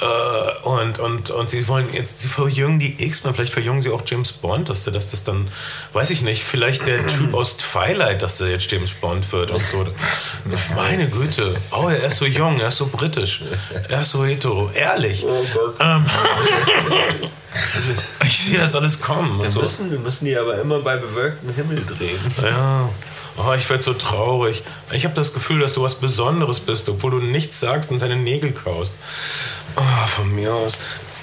Äh, und, und, und sie wollen jetzt, sie verjüngen die X-Men, vielleicht verjüngen sie auch James Bond, dass der, dass das dann, weiß ich nicht, vielleicht der Typ aus Twilight, dass der jetzt James Bond wird und so. Meine Güte. Oh, er ist so jung, er ist so britisch, er ist so hetero, ehrlich. Oh Gott. Ähm, ich sehe das alles kommen. Wir So. müssen, müssen die aber immer bei bewölktem Himmel drehen. Ja. Oh, ich werde so traurig. Ich habe das Gefühl, dass du was Besonderes bist, obwohl du nichts sagst und deine Nägel kaust. Oh, von mir aus.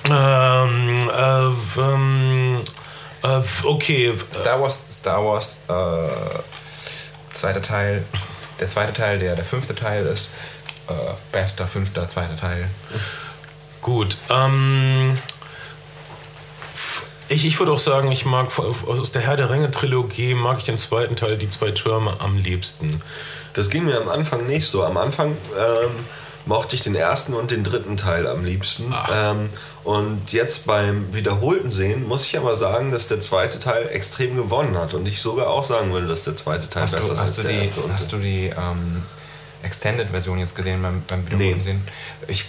Ähm, äh, ähm, äh, okay. Star Wars, Star Wars, äh, zweiter Teil, der zweite Teil, der der fünfte Teil ist, äh, bester fünfter, zweiter Teil. Gut. Ähm, ich, ich würde auch sagen, ich mag aus der Herr der Ringe Trilogie mag ich den zweiten Teil, die zwei Türme am liebsten. Das ging mir am Anfang nicht so. Am Anfang ähm, mochte ich den ersten und den dritten Teil am liebsten. Ähm, und jetzt beim wiederholten Sehen muss ich aber sagen, dass der zweite Teil extrem gewonnen hat. Und ich sogar auch sagen würde, dass der zweite Teil Hast besser du, ist hast als du der die, erste. hast du die ähm, Extended-Version jetzt gesehen beim, beim Wiederholen Nee. sehen? Ich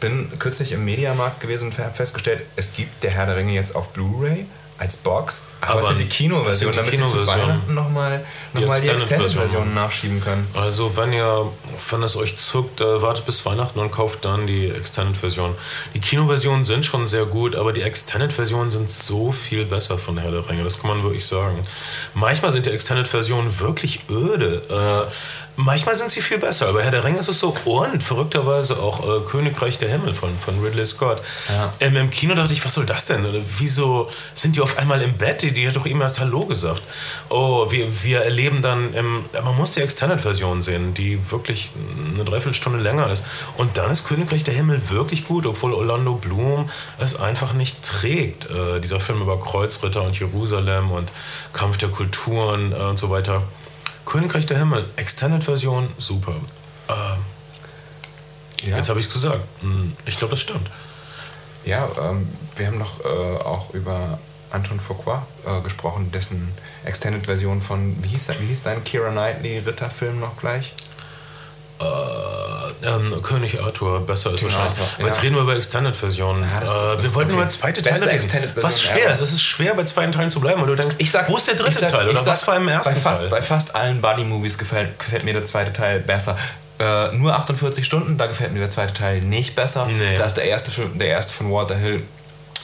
bin kürzlich im Mediamarkt gewesen und habe festgestellt, es gibt der Herr der Ringe jetzt auf Blu-ray als Box, aber, Aber es die Kinoversion, die damit sie zu. Weihnachten nochmal noch mal die Extended-Version. Extended-Version nachschieben können. Also wenn ihr, wenn es euch zuckt, äh, wartet bis Weihnachten und kauft dann die Extended-Version. Die Kinoversionen sind schon sehr gut, aber die Extended-Versionen sind so viel besser von Herr der Ringe, das kann man wirklich sagen. Manchmal sind die Extended-Versionen wirklich öde. Äh, manchmal sind sie viel besser, aber Herr der Ringe ist es so und verrückterweise auch äh, Königreich der Himmel von, von Ridley Scott. Ja. Ähm, Im Kino dachte ich, was soll das denn? Wieso sind die auf einmal im Bett? Die, die hat doch eben erst Hallo gesagt. Oh, wir, wir erleben dann, im, man muss die Extended-Version sehen, die wirklich eine Dreiviertelstunde länger ist. Und dann ist Königreich der Himmel wirklich gut, obwohl Orlando Bloom es einfach nicht trägt. Äh, dieser Film über Kreuzritter und Jerusalem und Kampf der Kulturen äh, und so weiter. Königreich der Himmel, Extended-Version, super. Äh, Ja. Jetzt habe ich es gesagt. Hm, Ich glaube, das stimmt. Ja, ähm, wir haben noch äh, auch über Anton Fuqua äh, gesprochen, dessen Extended-Version von, wie hieß, wie hieß sein Kira Knightley-Ritterfilm noch gleich? Äh, ähm, König Arthur besser ist König wahrscheinlich. Arthur, Aber jetzt ja. reden wir über Extended-Versionen. Ja, äh, wir wollten okay. über zweite Teile reden. Was schwer ist. Es ist schwer, bei zweiten Teilen zu bleiben, weil du denkst, wo ist der dritte ich sag- Teil? ich Oder sag, was war im ersten bei fast, Teil? Bei fast allen Buddy-Movies gefällt, gefällt mir der zweite Teil besser. Äh, nur 48 Stunden, da gefällt mir der zweite Teil nicht besser. Nee. Da ist der erste, Film, der erste von Walter Hill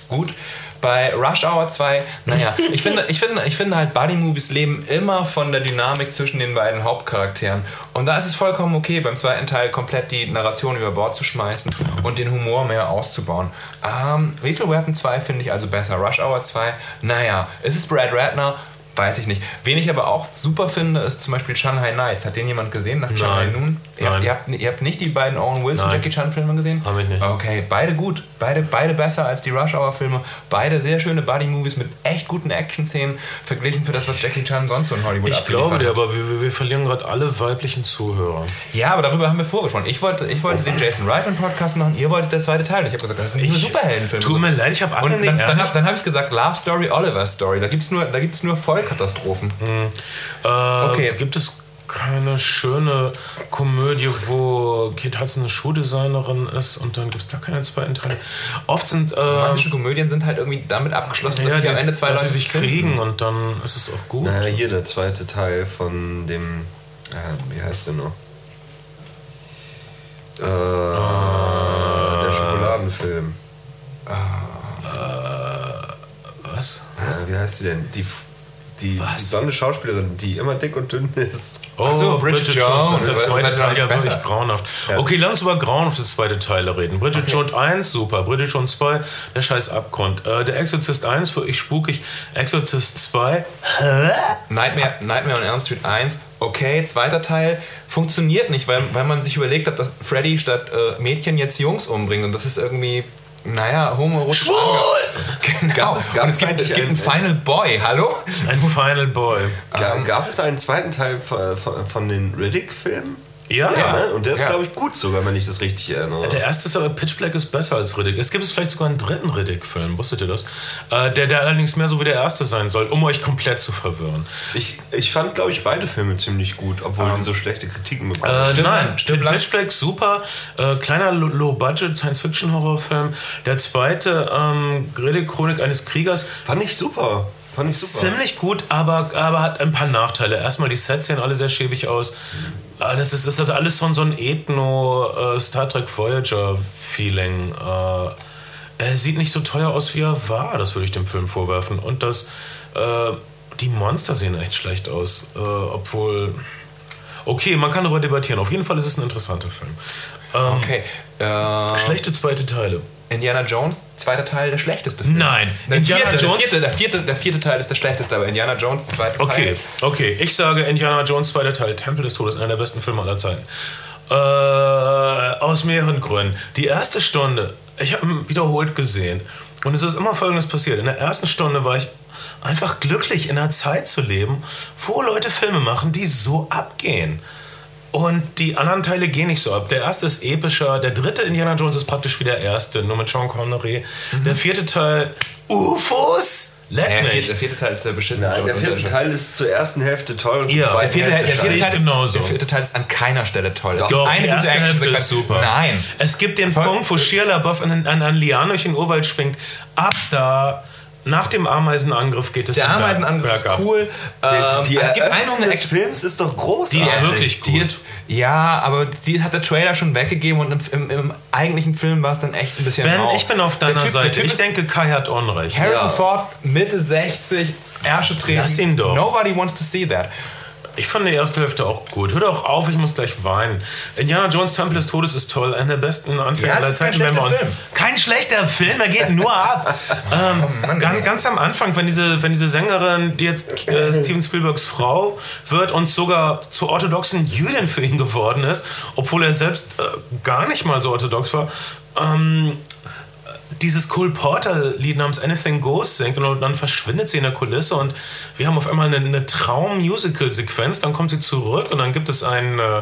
gut. Bei Rush Hour 2, naja, ich finde, ich finde, ich finde halt Buddy-Movies leben immer von der Dynamik zwischen den beiden Hauptcharakteren. Und da ist es vollkommen okay, beim zweiten Teil komplett die Narration über Bord zu schmeißen und den Humor mehr auszubauen. Ähm, Lethal Weapon 2 finde ich also besser. Rush Hour 2, naja, es ist Brad Ratner, weiß ich nicht. Wen ich aber auch super finde, ist zum Beispiel Shanghai Nights. Hat den jemand gesehen nach Shanghai Noon? Ihr habt, ihr, habt, ihr habt nicht die beiden Owen Wilson Nein. Jackie Chan Filme gesehen? Hab ich nicht. Okay, beide gut. Beide, beide besser als die Rush Hour Filme. Beide sehr schöne Buddy-Movies mit echt guten Action-Szenen verglichen für das, was Jackie Chan sonst so in Hollywood Ich glaube dir, aber wir, wir- verlieren gerade alle weiblichen Zuhörer. Ja, aber darüber haben wir vorgesprochen. Ich wollte, ich wollte den Jason Reitman Podcast machen, ihr wolltet der zweite Teil. Ich habe gesagt, das sind nur Superheldenfilme. Tut mir leid, ich habe alle Und nicht dann, dann, dann habe ich gesagt, Love Story, Oliver Story. Da gibt es nur, da gibt's nur Vollkatastrophen. Äh, Okay. Gibt es keine schöne Komödie, wo Kate Hudson eine Schuhdesignerin ist und dann gibt es da keine zweiten Teile? Oft sind äh, Romantische Komödien sind halt irgendwie damit abgeschlossen, dass ja, sich am die, Ende zwei dass sie Leute sich finden. kriegen und dann ist es auch gut. Naja, hier der zweite Teil von dem. Äh, wie heißt der noch? Äh, der Schokoladenfilm. Was? Äh, wie heißt sie denn? Die, die, die Was? blonde Schauspielerin, die immer dick und dünn ist. Oh, so, Bridget Jones. Der Das zweite Teil ja wirklich grauenhaft. Ja. Okay, lass uns über grauenhafte zweite Teile reden. Bridget Jones 1, super. Bridget Jones 2, der scheiß Abgrund. Äh, der Exorcist 1, für ich spukig. Exorcist 2, Nightmare, Nightmare on Elm Street 1, okay, zweiter Teil, funktioniert nicht, weil, weil man sich überlegt hat, dass Freddy statt äh, Mädchen jetzt Jungs umbringt und das ist irgendwie, naja, homoerotisch. Schwul! Genau. Gab es- gab und es gibt, es gibt einen Final Boy, hallo? ein Final Boy. Ga, gab es einen zweiten Teil von, von, von den Riddick-Filmen? Ja, Ja, ne? Und der ist, Ja. glaube ich, gut sogar, wenn ich das richtig erinnere. Der erste ist aber Pitch Black ist besser als Riddick. Es gibt vielleicht sogar einen dritten Riddick-Film, wusstet ihr das? Äh, der, der allerdings mehr so wie der erste sein soll, um euch komplett zu verwirren. Ich, ich fand, glaube ich, beide Filme ziemlich gut, obwohl die so schlechte Kritiken bekommen. Äh, Stimmt, nein, stimmt. Pitch Black super, äh, kleiner Lo- Low-Budget Science-Fiction-Horrorfilm. Der zweite, ähm, Riddick-Chronik eines Kriegers, fand ich super. Fand ich super. ziemlich gut, aber, aber hat ein paar Nachteile. Erstmal, die Sets sehen alle sehr schäbig aus. Äh, Das ist, das hat alles so, so ein Ethno-Star Trek Voyager-Feeling. Äh, er sieht nicht so teuer aus, wie er war, das würde ich dem Film vorwerfen. Und das, äh, die Monster sehen echt schlecht aus, äh, obwohl... Okay, man kann darüber debattieren. Auf jeden Fall ist es ein interessanter Film. Ähm, Okay. Äh, Schlechte zweite Teile. Indiana Jones, zweiter Teil, der schlechteste Film. Nein, Der, Indiana vierte, Jones- der, vierte, der, vierte, der vierte Teil ist der schlechteste, aber Indiana Jones, zweiter Okay, Teil. okay. Ich sage Indiana Jones zweiter Teil, Tempel des Todes, einer der besten Filme aller Zeiten. Äh, aus mehreren Gründen. Die erste Stunde, ich habe ihn wiederholt gesehen. Und es ist immer Folgendes passiert. In der ersten Stunde war ich einfach glücklich, in einer Zeit zu leben, wo Leute Filme machen, die so abgehen. Und die anderen Teile gehen nicht so ab. Der erste ist epischer, der dritte Indiana Jones ist praktisch wie der erste, nur mit Sean Connery. Der vierte Teil, UFOs? Leck Ja, der, mich. vierte, der vierte Teil ist der beschissenste. Nein, der vierte Teil ist zur ersten Hälfte toll und zur Ja, zweiten Der vierte, der, Hälfte vierte sehe ich Teil ist, genauso. der vierte Teil ist an keiner Stelle toll. Es gibt Doch, eine die gute erste Hälfte Actionsequenz. ist super. Nein. Es gibt den Voll- Punkt, wo Shia LaBeouf an, an, an Liane durch den Urwald schwingt. Ab da, nach dem Ameisenangriff geht es Der Ameisenangriff ist cool. Die, Ähm, die es gibt Eröffnung einzelne des Action Films ist doch großartig. Die ist wirklich gut. Die ist, ja, aber die hat der Trailer schon weggegeben und im, im, im eigentlichen Film war es dann echt ein bisschen Ben, rau. ich bin auf deiner Typ- Seite. Ich denke, Kai hat Unrecht. Harrison Ja. Ford, Mitte 60, Ärsche treten. Lass ihn doch. Nobody wants to see that. Ich fand die erste Hälfte auch gut. Hör doch auf, ich muss gleich weinen. Indiana Jones Tempel des Todes ist toll. Einer der besten Anfänge Ja, aller kein Zeiten. wir schlechter Film. Kein schlechter Film, er geht nur ab. ähm, Mann, ganz, ey. ganz am Anfang, wenn diese, wenn diese Sängerin, jetzt äh, Steven Spielbergs Frau wird und sogar zur orthodoxen Jüdin für ihn geworden ist, obwohl er selbst äh, gar nicht mal so orthodox war, ähm, dieses Cole Porter Lied namens Anything Goes singt und dann verschwindet sie in der Kulisse und wir haben auf einmal eine, eine Traum-Musical-Sequenz, dann kommt sie zurück und dann gibt es ein, äh,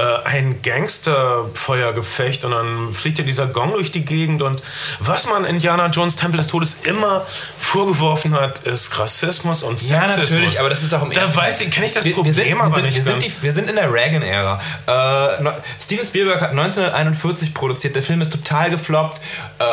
äh, ein Gangster-Feuergefecht und dann fliegt ja dieser Gong durch die Gegend und was man Indiana Jones Tempel des Todes immer vorgeworfen hat, ist Rassismus und Ja, Sexismus. natürlich, aber das ist auch im Da ersten weiß ich, kenne ich das Wir- Problem wir sind, aber wir sind, nicht wir sind, die, wir sind in der Reagan-Ära. Äh, Steven Spielberg hat 1941 produziert. Der Film ist total gefloppt. Äh,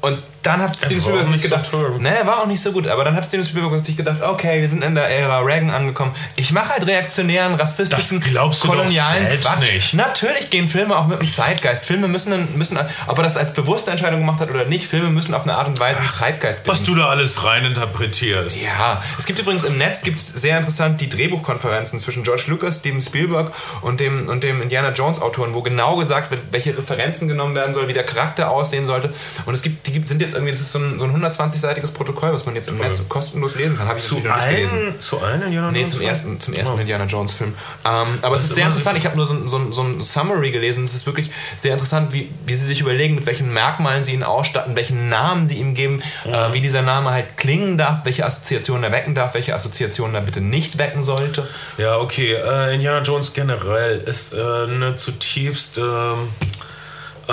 und dann hat Steven Spielberg sich so gedacht, toll. ne, war auch nicht so gut, aber dann hat Steven Spielberg sich gedacht, okay, wir sind in der Ära Reagan angekommen. Ich mache halt reaktionären, rassistischen, kolonialen Quatsch. nicht. Natürlich gehen Filme auch mit dem Zeitgeist. Filme müssen, dann- müssen, ob er das als bewusste Entscheidung gemacht hat oder nicht, Filme müssen auf eine Art und Weise einen Zeitgeist Was du da alles reininterpretierst. ja, es gibt übrigens im Netz gibt's sehr interessant die Drehbuchkonferenzen zwischen George Lucas, Steven Spielberg und dem, und dem Indiana Jones Autoren, wo genau gesagt wird, welche Referenzen genommen werden soll, wie der Charakter aussehen sollte. Und es gibt, die sind jetzt irgendwie, das ist so ein, so ein 120-seitiges Protokoll, was man jetzt im Netz kostenlos lesen kann. Habe ich Zu noch nicht gelesen. allen, zu allen Indiana Nee, Jones zum Filmen? ersten, zum ersten Oh. Indiana Jones Film. Ähm, aber es ist ist sehr interessant. Ich habe nur so, ein- so, so ein Summary gelesen. Es ist wirklich sehr interessant, wie, wie sie sich überlegen, mit welchen Merkmalen sie ihn ausstatten, welchen Namen sie ihm geben, äh, wie dieser Name halt klingen darf, welche Assoziationen er wecken darf, welche Assoziationen er bitte nicht wecken sollte. Ja, okay. Äh, Indiana Jones generell ist äh, eine zutiefst ähm, äh,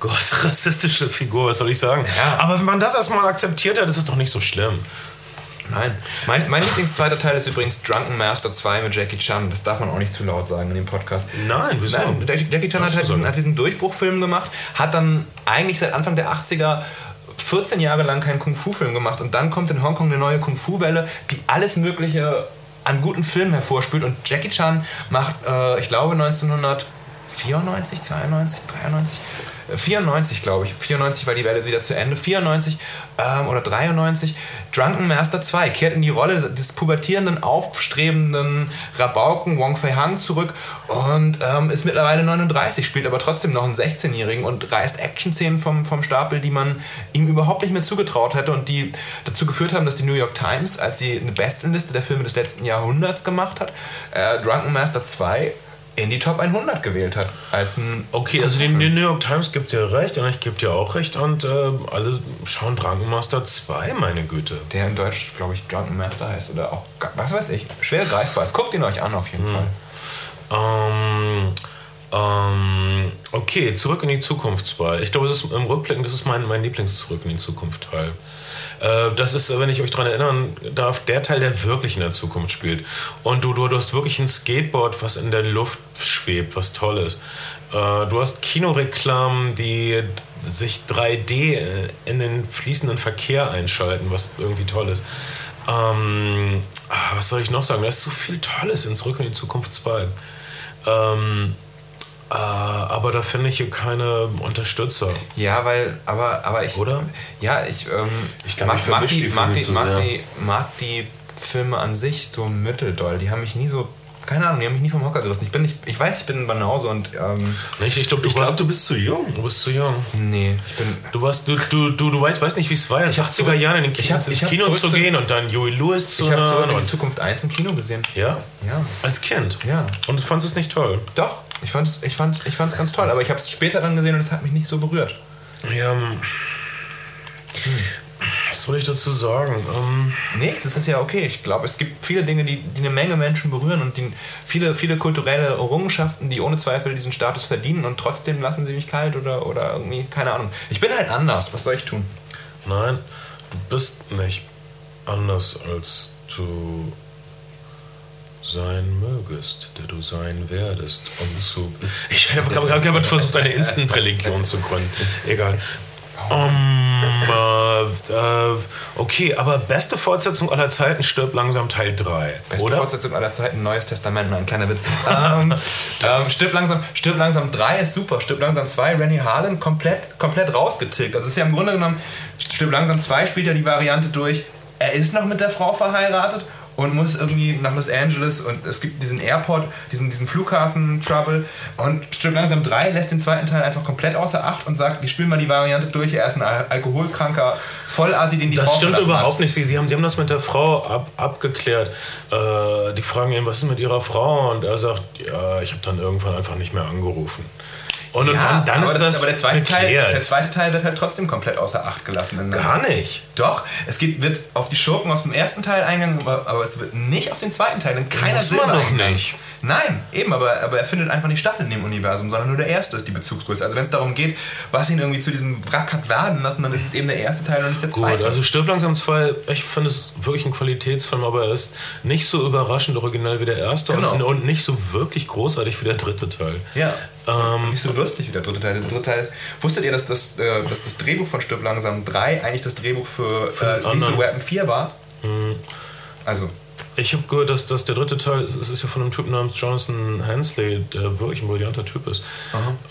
Gott, rassistische Figur, was soll ich sagen? Ja. Aber wenn man das erstmal akzeptiert hat, ist es doch nicht so schlimm. Nein. Mein, mein Lieblingszweiter Teil ist übrigens Drunken Master 2 mit Jackie Chan. Das darf man auch nicht zu laut sagen in dem Podcast. Nein, wieso? Nein, Jackie Chan hat, halt diesen, hat diesen Durchbruchfilm gemacht, hat dann eigentlich seit Anfang der 80er 14 Jahre lang keinen Kung-Fu-Film gemacht und dann kommt in Hongkong eine neue Kung-Fu-Welle, die alles Mögliche an guten Filmen hervorspült und Jackie Chan macht, äh, ich glaube 1994, 92, 93, äh, 94 glaube ich, 94 war die Welle wieder zu Ende, 94 ähm, oder 93, Drunken Master 2 kehrt in die Rolle des pubertierenden, aufstrebenden Rabauken Wong Fei Hang zurück und ähm, ist mittlerweile 39, spielt aber trotzdem noch einen 16-Jährigen und reißt Action-Szenen vom, vom Stapel, die man ihm überhaupt nicht mehr zugetraut hätte und die dazu geführt haben, dass die New York Times, als sie eine Bestenliste der Filme des letzten Jahrhunderts gemacht hat, äh, Drunken Master 2 in die Top 100 gewählt hat. Als ein Okay, also den, den New York Times gibt dir recht und ich gebe dir auch recht und äh, alle schauen Drunken Master 2, meine Güte. der in Deutsch, glaube ich, Drunken Master heißt oder auch, was weiß ich, schwer greifbar ist. Guckt ihn euch an auf jeden Fall. Ähm, ähm, okay, Zurück in die Zukunft 2. Ich glaube, das ist im Rückblick, das ist mein, mein Lieblings-Zurück in die Zukunft-Teil. Äh, Das ist, wenn ich euch daran erinnern darf, der Teil, der wirklich in der Zukunft spielt. Und du, du, du hast wirklich ein Skateboard, was in der Luft schwebt, was toll ist. Äh, Du hast Kinoreklamen, die sich 3D in den fließenden Verkehr einschalten, was irgendwie toll ist. Ähm, ah, was soll ich noch sagen? Da ist so viel Tolles in Zurück in die Zukunft 2. Ähm, äh, aber da finde ich hier keine Unterstützer. Ja, weil, aber, aber ich. Oder? Ja, ich, ähm, Ich glaub, ich vermisch die mag, die, mag, die, mag die Filme an sich so mitteldoll. Die haben mich nie so. Keine Ahnung, die haben mich nie vom Hocker gerissen. Ich bin nicht, ich weiß, ich bin ein Banause und ähm, Ich, ich glaube, du, warst- du bist zu jung. du bist zu jung. nee, ich bin. Du, warst, du, du, du, du weißt, weißt nicht, wie es war, in den 80er Jahren in den ich Kinos hab- ich ins Kino zu gehen und dann Joey Lewis zu Ich habe in Zukunft 1 im Kino gesehen. ja? Ja. Als Kind? Ja. Und du fandest es nicht toll? Doch, ich fand es ich fand's, ich fand's ganz toll, aber ich habe es später dann gesehen und es hat mich nicht so berührt. Ja. ähm, Was soll ich dazu sagen? Ähm, Nichts, das ist ja okay. Ich glaube, es gibt viele Dinge, die, die eine Menge Menschen berühren und die, viele, viele kulturelle Errungenschaften, die ohne Zweifel diesen Status verdienen und trotzdem lassen sie mich kalt oder, oder irgendwie, keine Ahnung. Ich bin halt anders, was soll ich tun? nein, du bist nicht anders, als du sein mögest, der du sein werdest. Und zu. Ich habe hab, hab versucht, eine Instant-Religion zu gründen. Egal. Um, äh, äh, okay, aber beste Fortsetzung aller Zeiten stirbt langsam Teil 3. Beste oder? Fortsetzung aller Zeiten, Neues Testament, nein, kleiner Witz. ähm, ähm, stirb langsam, stirb langsam 3 ist super, stirb langsam 2, Rennie Harlan komplett, komplett rausgetickt. Also es ist ja im Grunde genommen, stirb langsam 2 spielt ja die Variante durch, er ist noch mit der Frau verheiratet und muss irgendwie nach Los Angeles und es gibt diesen Airport, diesen, diesen Flughafen-Trouble und Stirb langsam 3 lässt den zweiten Teil einfach komplett außer Acht und sagt, wir spielen mal die Variante durch, er ist ein al alkoholkranker Vollassi, den die Das Frau stimmt verlassen überhaupt hat. nicht. Sie, sie, haben, die haben das mit der Frau ab, abgeklärt. Äh, die fragen ihn, was ist mit ihrer Frau? Und er sagt, ja, ich habe dann irgendwann einfach nicht mehr angerufen. Und, und Ja, dann, dann aber ist das, aber der zweite, Teil, der zweite Teil wird halt trotzdem komplett außer Acht gelassen. Gar nicht. Doch, es geht, wird auf die Schurken aus dem ersten Teil eingegangen, aber, aber es wird nicht auf den zweiten Teil in keiner Muss man Silbe doch eingegangen. nicht. Nein, eben, aber, aber er findet einfach nicht statt in dem Universum, sondern nur der erste ist die Bezugsgröße. Also wenn es darum geht, was ihn irgendwie zu diesem Wrack hat werden lassen, dann ist es eben der erste Teil und nicht der zweite. Gut, also Stirb langsam 2, ich finde es wirklich ein Qualitätsfilm, aber er ist nicht so überraschend originell wie der erste Genau. und, und nicht so wirklich großartig wie der dritte Teil. Ja. Ähm, nicht so lustig wie der dritte Teil. Der dritte Teil ist. Wusstet ihr, dass das, äh, dass das Drehbuch von Stirb langsam 3 eigentlich das Drehbuch für, Für äh, Lethal. Mhm. Weapon 4 war? Also, Ich habe gehört, dass, dass der dritte Teil, es ist ja von einem Typen namens Jonathan Hensley, der wirklich ein brillanter Typ ist.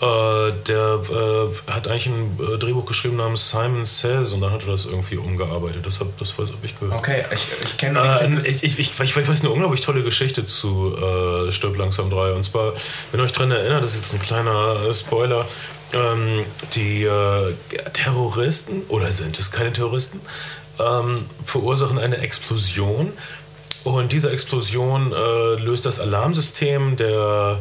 Äh, der äh, hat eigentlich ein äh, Drehbuch geschrieben namens Simon Says und dann hat er das irgendwie umgearbeitet. Das habe das, hab ich gehört. okay, ich, ich kenne Äh, ich, ich, ich, ich weiß eine unglaublich tolle Geschichte zu äh, Stirb langsam 3. Und zwar, wenn ihr euch daran erinnert, das ist jetzt ein kleiner äh, Spoiler, ähm, die äh, Terroristen, oder sind es keine Terroristen, ähm, verursachen eine Explosion. Und diese Explosion äh, löst das Alarmsystem der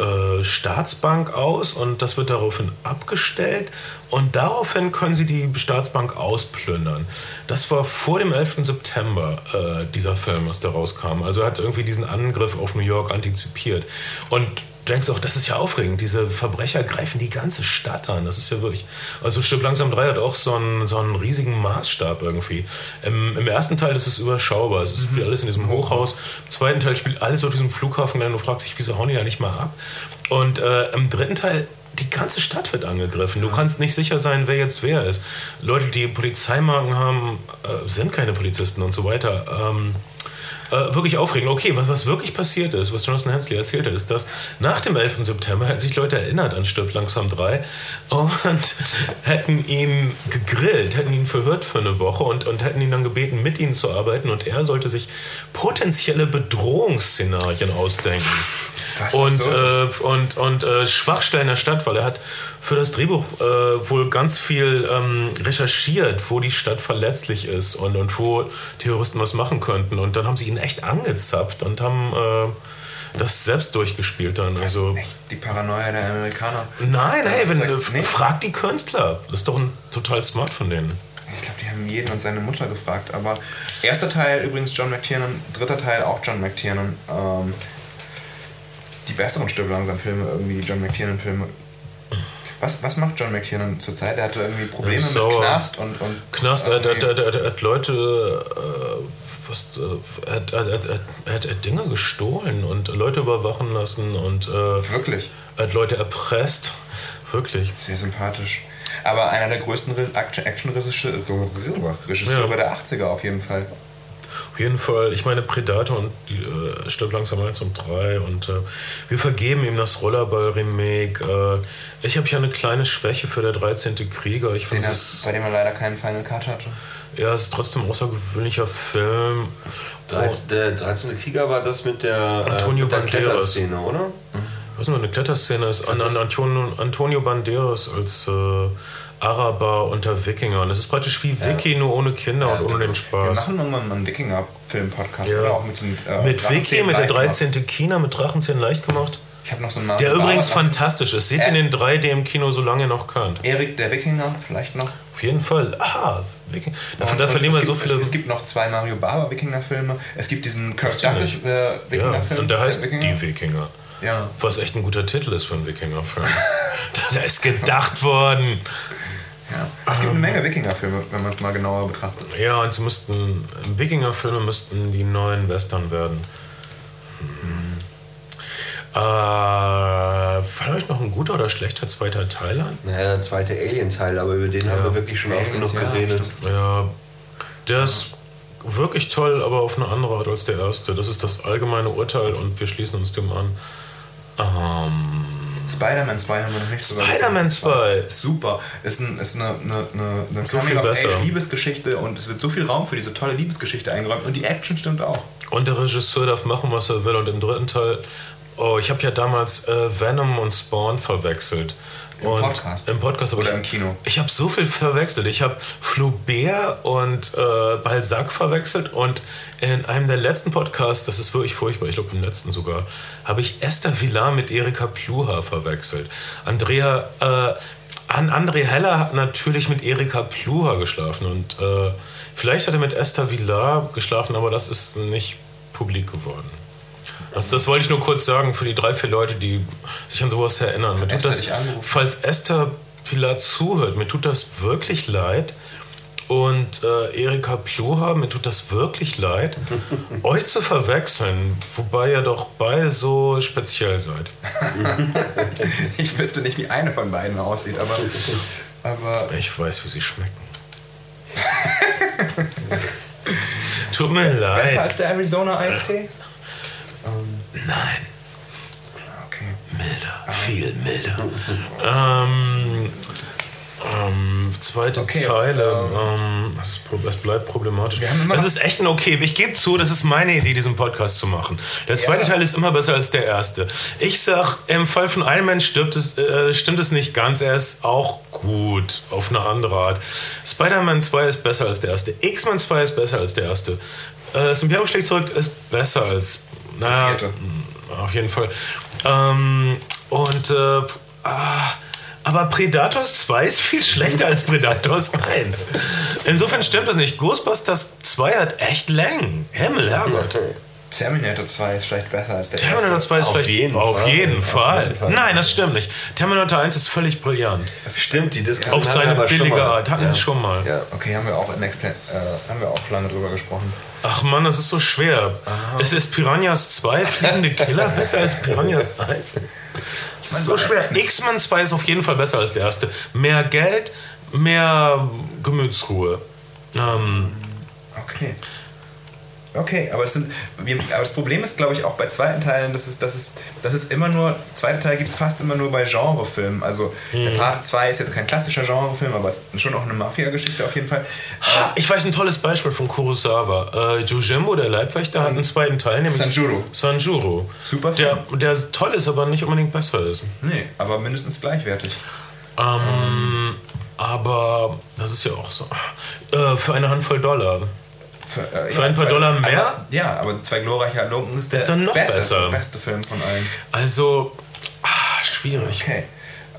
äh, Staatsbank aus und das wird daraufhin abgestellt und daraufhin können sie die Staatsbank ausplündern. Das war vor dem 11. September äh, dieser Film, als der rauskam. Also hat irgendwie diesen Angriff auf New York antizipiert. Und denkst auch, das ist ja aufregend. Diese Verbrecher greifen die ganze Stadt an. Das ist ja wirklich. Also Stück langsam 3 hat auch so einen, so einen riesigen Maßstab irgendwie. Im, Im ersten Teil ist es überschaubar. Es spielt alles in diesem Hochhaus. Im zweiten Teil spielt alles auf diesem Flughafen. Und du fragst dich, wieso hauen die da nicht mal ab? Und äh, im dritten Teil die ganze Stadt wird angegriffen. Du kannst nicht sicher sein, wer jetzt wer ist. Leute, die Polizeimarken haben, äh, sind keine Polizisten und so weiter. Ähm, äh, wirklich aufregend. Okay, was, was wirklich passiert ist, was Jonathan Hensley erzählt hat, ist, dass nach dem 11. September hätten sich Leute erinnert an Stirb langsam 3 und hätten ihn gegrillt, hätten ihn verhört für eine Woche und, und hätten ihn dann gebeten, mit ihnen zu arbeiten und er sollte sich potenzielle Bedrohungsszenarien ausdenken. Was Und, äh, und, und äh, Schwachstellen der Stadt, weil er hat für das Drehbuch äh, wohl ganz viel ähm, recherchiert, wo die Stadt verletzlich ist und, und wo Terroristen was machen könnten. Und dann haben sie ihn echt angezapft und haben äh, das selbst durchgespielt dann. Also, Echt, die Paranoia der Amerikaner. nein, hey, wenn, Sag- äh, nee. frag die Künstler. Das ist doch ein, total smart von denen. Ich glaube, die haben jeden und seine Mutter gefragt. Aber erster Teil übrigens John McTiernan, dritter Teil auch John McTiernan. Ähm, die besseren Stirb langsam Filme, irgendwie die John McTiernan Filme. Was, was macht John McTiernan zurzeit? Er hatte irgendwie Probleme mit. Knast und. und Knast, er, hat- Leute, was, er, hat, er, hat- Dinge gestohlen und Leute überwachen lassen und äh, Wirklich. er hat Leute erpresst. Wirklich. Sehr sympathisch. Aber einer der größten Re- Action- Action-Regisseure der 80er auf jeden Fall. Auf jeden Fall, ich meine Predator und äh, Stirb langsam 1 und 3 und äh, wir vergeben ihm das Rollerball-Remake. Äh, ich habe ja eine kleine Schwäche für der 13. Krieger. Ich Den finde, es ist, bei dem er leider keinen Final Cut hatte. ja, es ist trotzdem ein außergewöhnlicher Film. Oh, 13, der 13. Krieger war das mit der, Antonio äh, mit der Banderas. Kletterszene, oder? Was nur eine Kletterszene ist, an, an Antonio, Antonio Banderas als äh, Araber unter Wikingern. Es ist praktisch wie Wiki, nur ohne Kinder und ohne den Wir Spaß. machen irgendwann mal einen Wikinger-Film-Podcast, Ja. oder? Auch mit, so einem, äh, Mit Wiki, mit der leicht gemacht. 13. China, mit Drachenzähnen leicht gemacht. Ich habe noch so einen Der übrigens Bauer- fantastisch ist. Seht ihr Äh. den 3D im Kino, solange ihr noch könnt. Erik der Wikinger, vielleicht noch. Auf jeden Fall. Ah, Wiking. Da, Und- da und verlieren wir so viele. Es, es gibt noch zwei Mario Barber Wikinger-Filme. Es gibt diesen Kirk Weißt du Douglas nicht. äh, ja, und der heißt Wikinger. Die Wikinger. Ja. Was echt ein guter Titel ist für einen Wikinger-Film. da ist gedacht worden. Ja. Es gibt eine Menge Wikinger-Filme, wenn man es mal genauer betrachtet. Ja, und sie müssten, Wikinger-Filme müssten die neuen Western werden. Äh, fällt euch noch ein guter oder schlechter zweiter Teil an? Naja, der zweite Alien-Teil, aber über den haben wir wirklich schon oft genug ja, geredet. stimmt. Ja, der ist wirklich toll, aber auf eine andere Art als der erste. Das ist das allgemeine Urteil und wir schließen uns dem an. Ähm, Spider-Man 2 haben wir noch nicht so Spider-Man 2. Super. Ist, ein, ist eine, eine, eine, eine So viel besser. Liebesgeschichte und es wird so viel Raum für diese tolle Liebesgeschichte eingeräumt und die Action stimmt auch. Und der Regisseur darf machen, was er will. Und im dritten Teil, oh, ich habe ja damals äh, Venom und Spawn verwechselt. Im und Podcast? Im Podcast. Aber Oder ich, im Kino? Ich habe so viel verwechselt. Ich habe Flaubert und äh, Balzac verwechselt. Und in einem der letzten Podcasts, das ist wirklich furchtbar, ich glaube im letzten sogar, habe ich Esther Villar mit Erika Pluha verwechselt. Andrea, äh, an André Heller hat natürlich mit Erika Pluha geschlafen. Und äh, vielleicht hat er mit Esther Villar geschlafen, aber das ist nicht publik geworden. Das, das wollte ich nur kurz sagen für die drei, vier Leute, die sich an sowas erinnern. Mir tut das, falls Esther vielleicht zuhört, mir tut das wirklich leid. Und äh, Erika Pluha, mir tut das wirklich leid, euch zu verwechseln, wobei ihr doch beide so speziell seid. Ich wüsste nicht, wie eine von beiden aussieht, aber. aber Ich weiß, wie sie schmecken. Tut mir leid. besser als der Arizona IST? Nein, Okay. milder, viel milder. ähm, ähm, zweite Okay, Teile. ähm, Ähm, pro- das bleibt problematisch. Noch- ist echt ein okay. Ich gebe zu, das ist meine Idee, diesen Podcast zu machen. Der zweite Ja. Teil ist immer besser als der erste. Ich sag, im Fall von Iron Man stimmt es, äh, stimmt es nicht ganz. Er ist auch gut auf eine andere Art. Spider-Man 2 ist besser als der erste. X-Men 2 ist besser als der erste. Äh, das Imperium schlägt zurück ist besser als. Naja, vierte. auf jeden Fall. Ähm, und äh, ah, aber Predators 2 ist viel schlechter als Predators 1. Insofern stimmt das nicht. Ghostbusters 2 hat echt Längen. Himmel, Herrgott. Terminator 2 ist vielleicht besser als der Terminator erste. 2 ist Auf vielleicht jeden auf Fall. jeden Auf Fall. jeden Fall. Nein, das stimmt nicht. Terminator 1 ist völlig brillant. Stimmt, die Diskussion Auf seine aber schon billige mal. Art. Hatten wir schon mal. Ja. Okay, haben wir auch in Exten äh, haben wir auch lange drüber gesprochen. Ach Mann, das ist so schwer. Es ist Piranhas 2, fliegende Killer, besser als Piranhas 1. Es ist so schwer. X-Men 2 ist auf jeden Fall besser als der erste. Mehr Geld, mehr Gemütsruhe. Ähm, Okay. Okay, aber das, sind, wir, aber das Problem ist, glaube ich, auch bei zweiten Teilen, dass es, dass es, dass es immer nur, zweite Teil gibt es fast immer nur bei Genrefilmen. Also der Part 2 ist jetzt kein klassischer Genrefilm, aber es ist schon auch eine Mafia-Geschichte auf jeden Fall. ha, ich weiß ein tolles Beispiel von Kurosawa. Äh, Jojimbo, der Leibwächter, hat einen zweiten Teil, nämlich Sanjuro. Sanjuro. Super Der, Film. der toll ist, aber nicht unbedingt besser ist. Nee, aber mindestens gleichwertig. Ähm, aber das ist ja auch so. Äh, für eine Handvoll Dollar. Für, äh, Für ein paar zwei- Dollar mehr? Aber, ja, aber zwei glorreiche Halunken ist der Ist dann noch beste, besser. beste Film von allen. Also, ah, schwierig. Okay.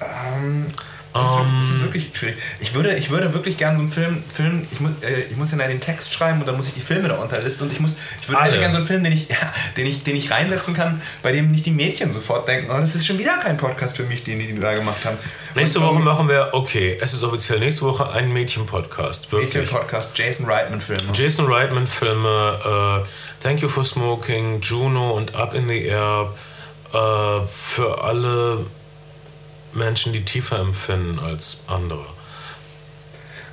Ähm, das, ist, wirklich- das ist wirklich schwierig. Ich würde, ich würde wirklich gerne so einen Film, Film ich, muss, äh, ich muss ja den Text schreiben und dann muss ich die Filme da unterlisten und ich muss, ich würde Alle. gerne so einen Film, den ich, ja, den ich, den ich reinsetzen kann, bei dem nicht die Mädchen sofort denken, oh, das ist schon wieder kein Podcast für mich, den die, da gemacht haben. Nächste Und, Woche ähm, machen wir, okay, es ist offiziell nächste Woche ein Mädchen-Podcast. Mädchen-Podcast, Jason Reitman-Filme. Jason Reitman-Filme, äh, Thank You for Smoking, Juno und Up in the Air äh, für alle Menschen, die tiefer empfinden als andere.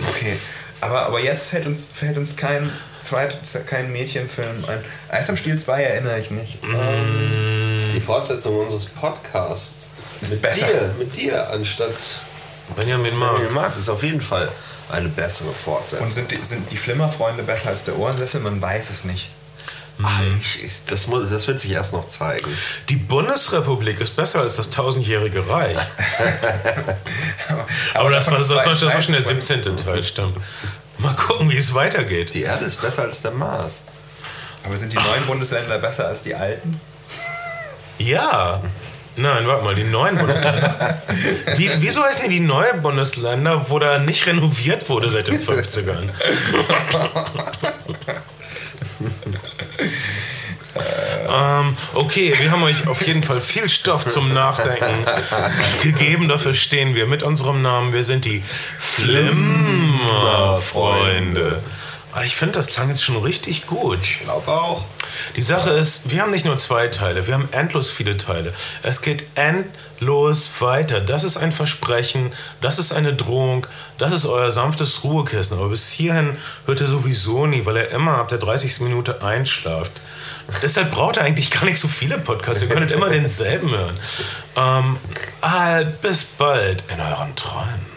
Okay, aber, aber jetzt fällt uns, fällt uns kein, zweit, kein Mädchenfilm ein. Eis am Stiel 2 erinnere ich nicht. Mhm. Ähm, Die Fortsetzung unseres Podcasts. Ist mit besser. dir, mit dir, anstatt Benjamin Mark. Daniel Mark. Das ist auf jeden Fall eine bessere Fortsetzung. und sind die, sind die Flimmerfreunde besser als der Ohrensessel? Man weiß es nicht. Ach, ich, ich, das, muss, das wird sich erst noch zeigen. Die Bundesrepublik ist besser als das tausendjährige Reich. Aber das war, das war, das war schon der 17. Teil, stimmt. Mal gucken, wie es weitergeht. Die Erde ist besser als der Mars. Aber sind die neuen Bundesländer besser als die alten? Ja. Nein, warte mal, die neuen Bundesländer. Wie, wieso heißen die die neuen Bundesländer, wo da nicht renoviert wurde seit den 50ern? ähm, okay, wir haben euch auf jeden Fall viel Stoff zum Nachdenken gegeben. Dafür stehen wir mit unserem Namen. Wir sind die Flimmerfreunde. Ah, Ich finde, das klang jetzt schon richtig gut. Ich glaube auch. Die Sache ist, wir haben nicht nur zwei Teile, wir haben endlos viele Teile. Es geht endlos weiter. Das ist ein Versprechen, das ist eine Drohung, das ist euer sanftes Ruhekissen. Aber bis hierhin hört er sowieso nie, weil er immer ab der 30. Minute einschlaft. Deshalb braucht er eigentlich gar nicht so viele Podcasts. Ihr könntet immer denselben hören. Ähm, ah, bis bald in euren Träumen.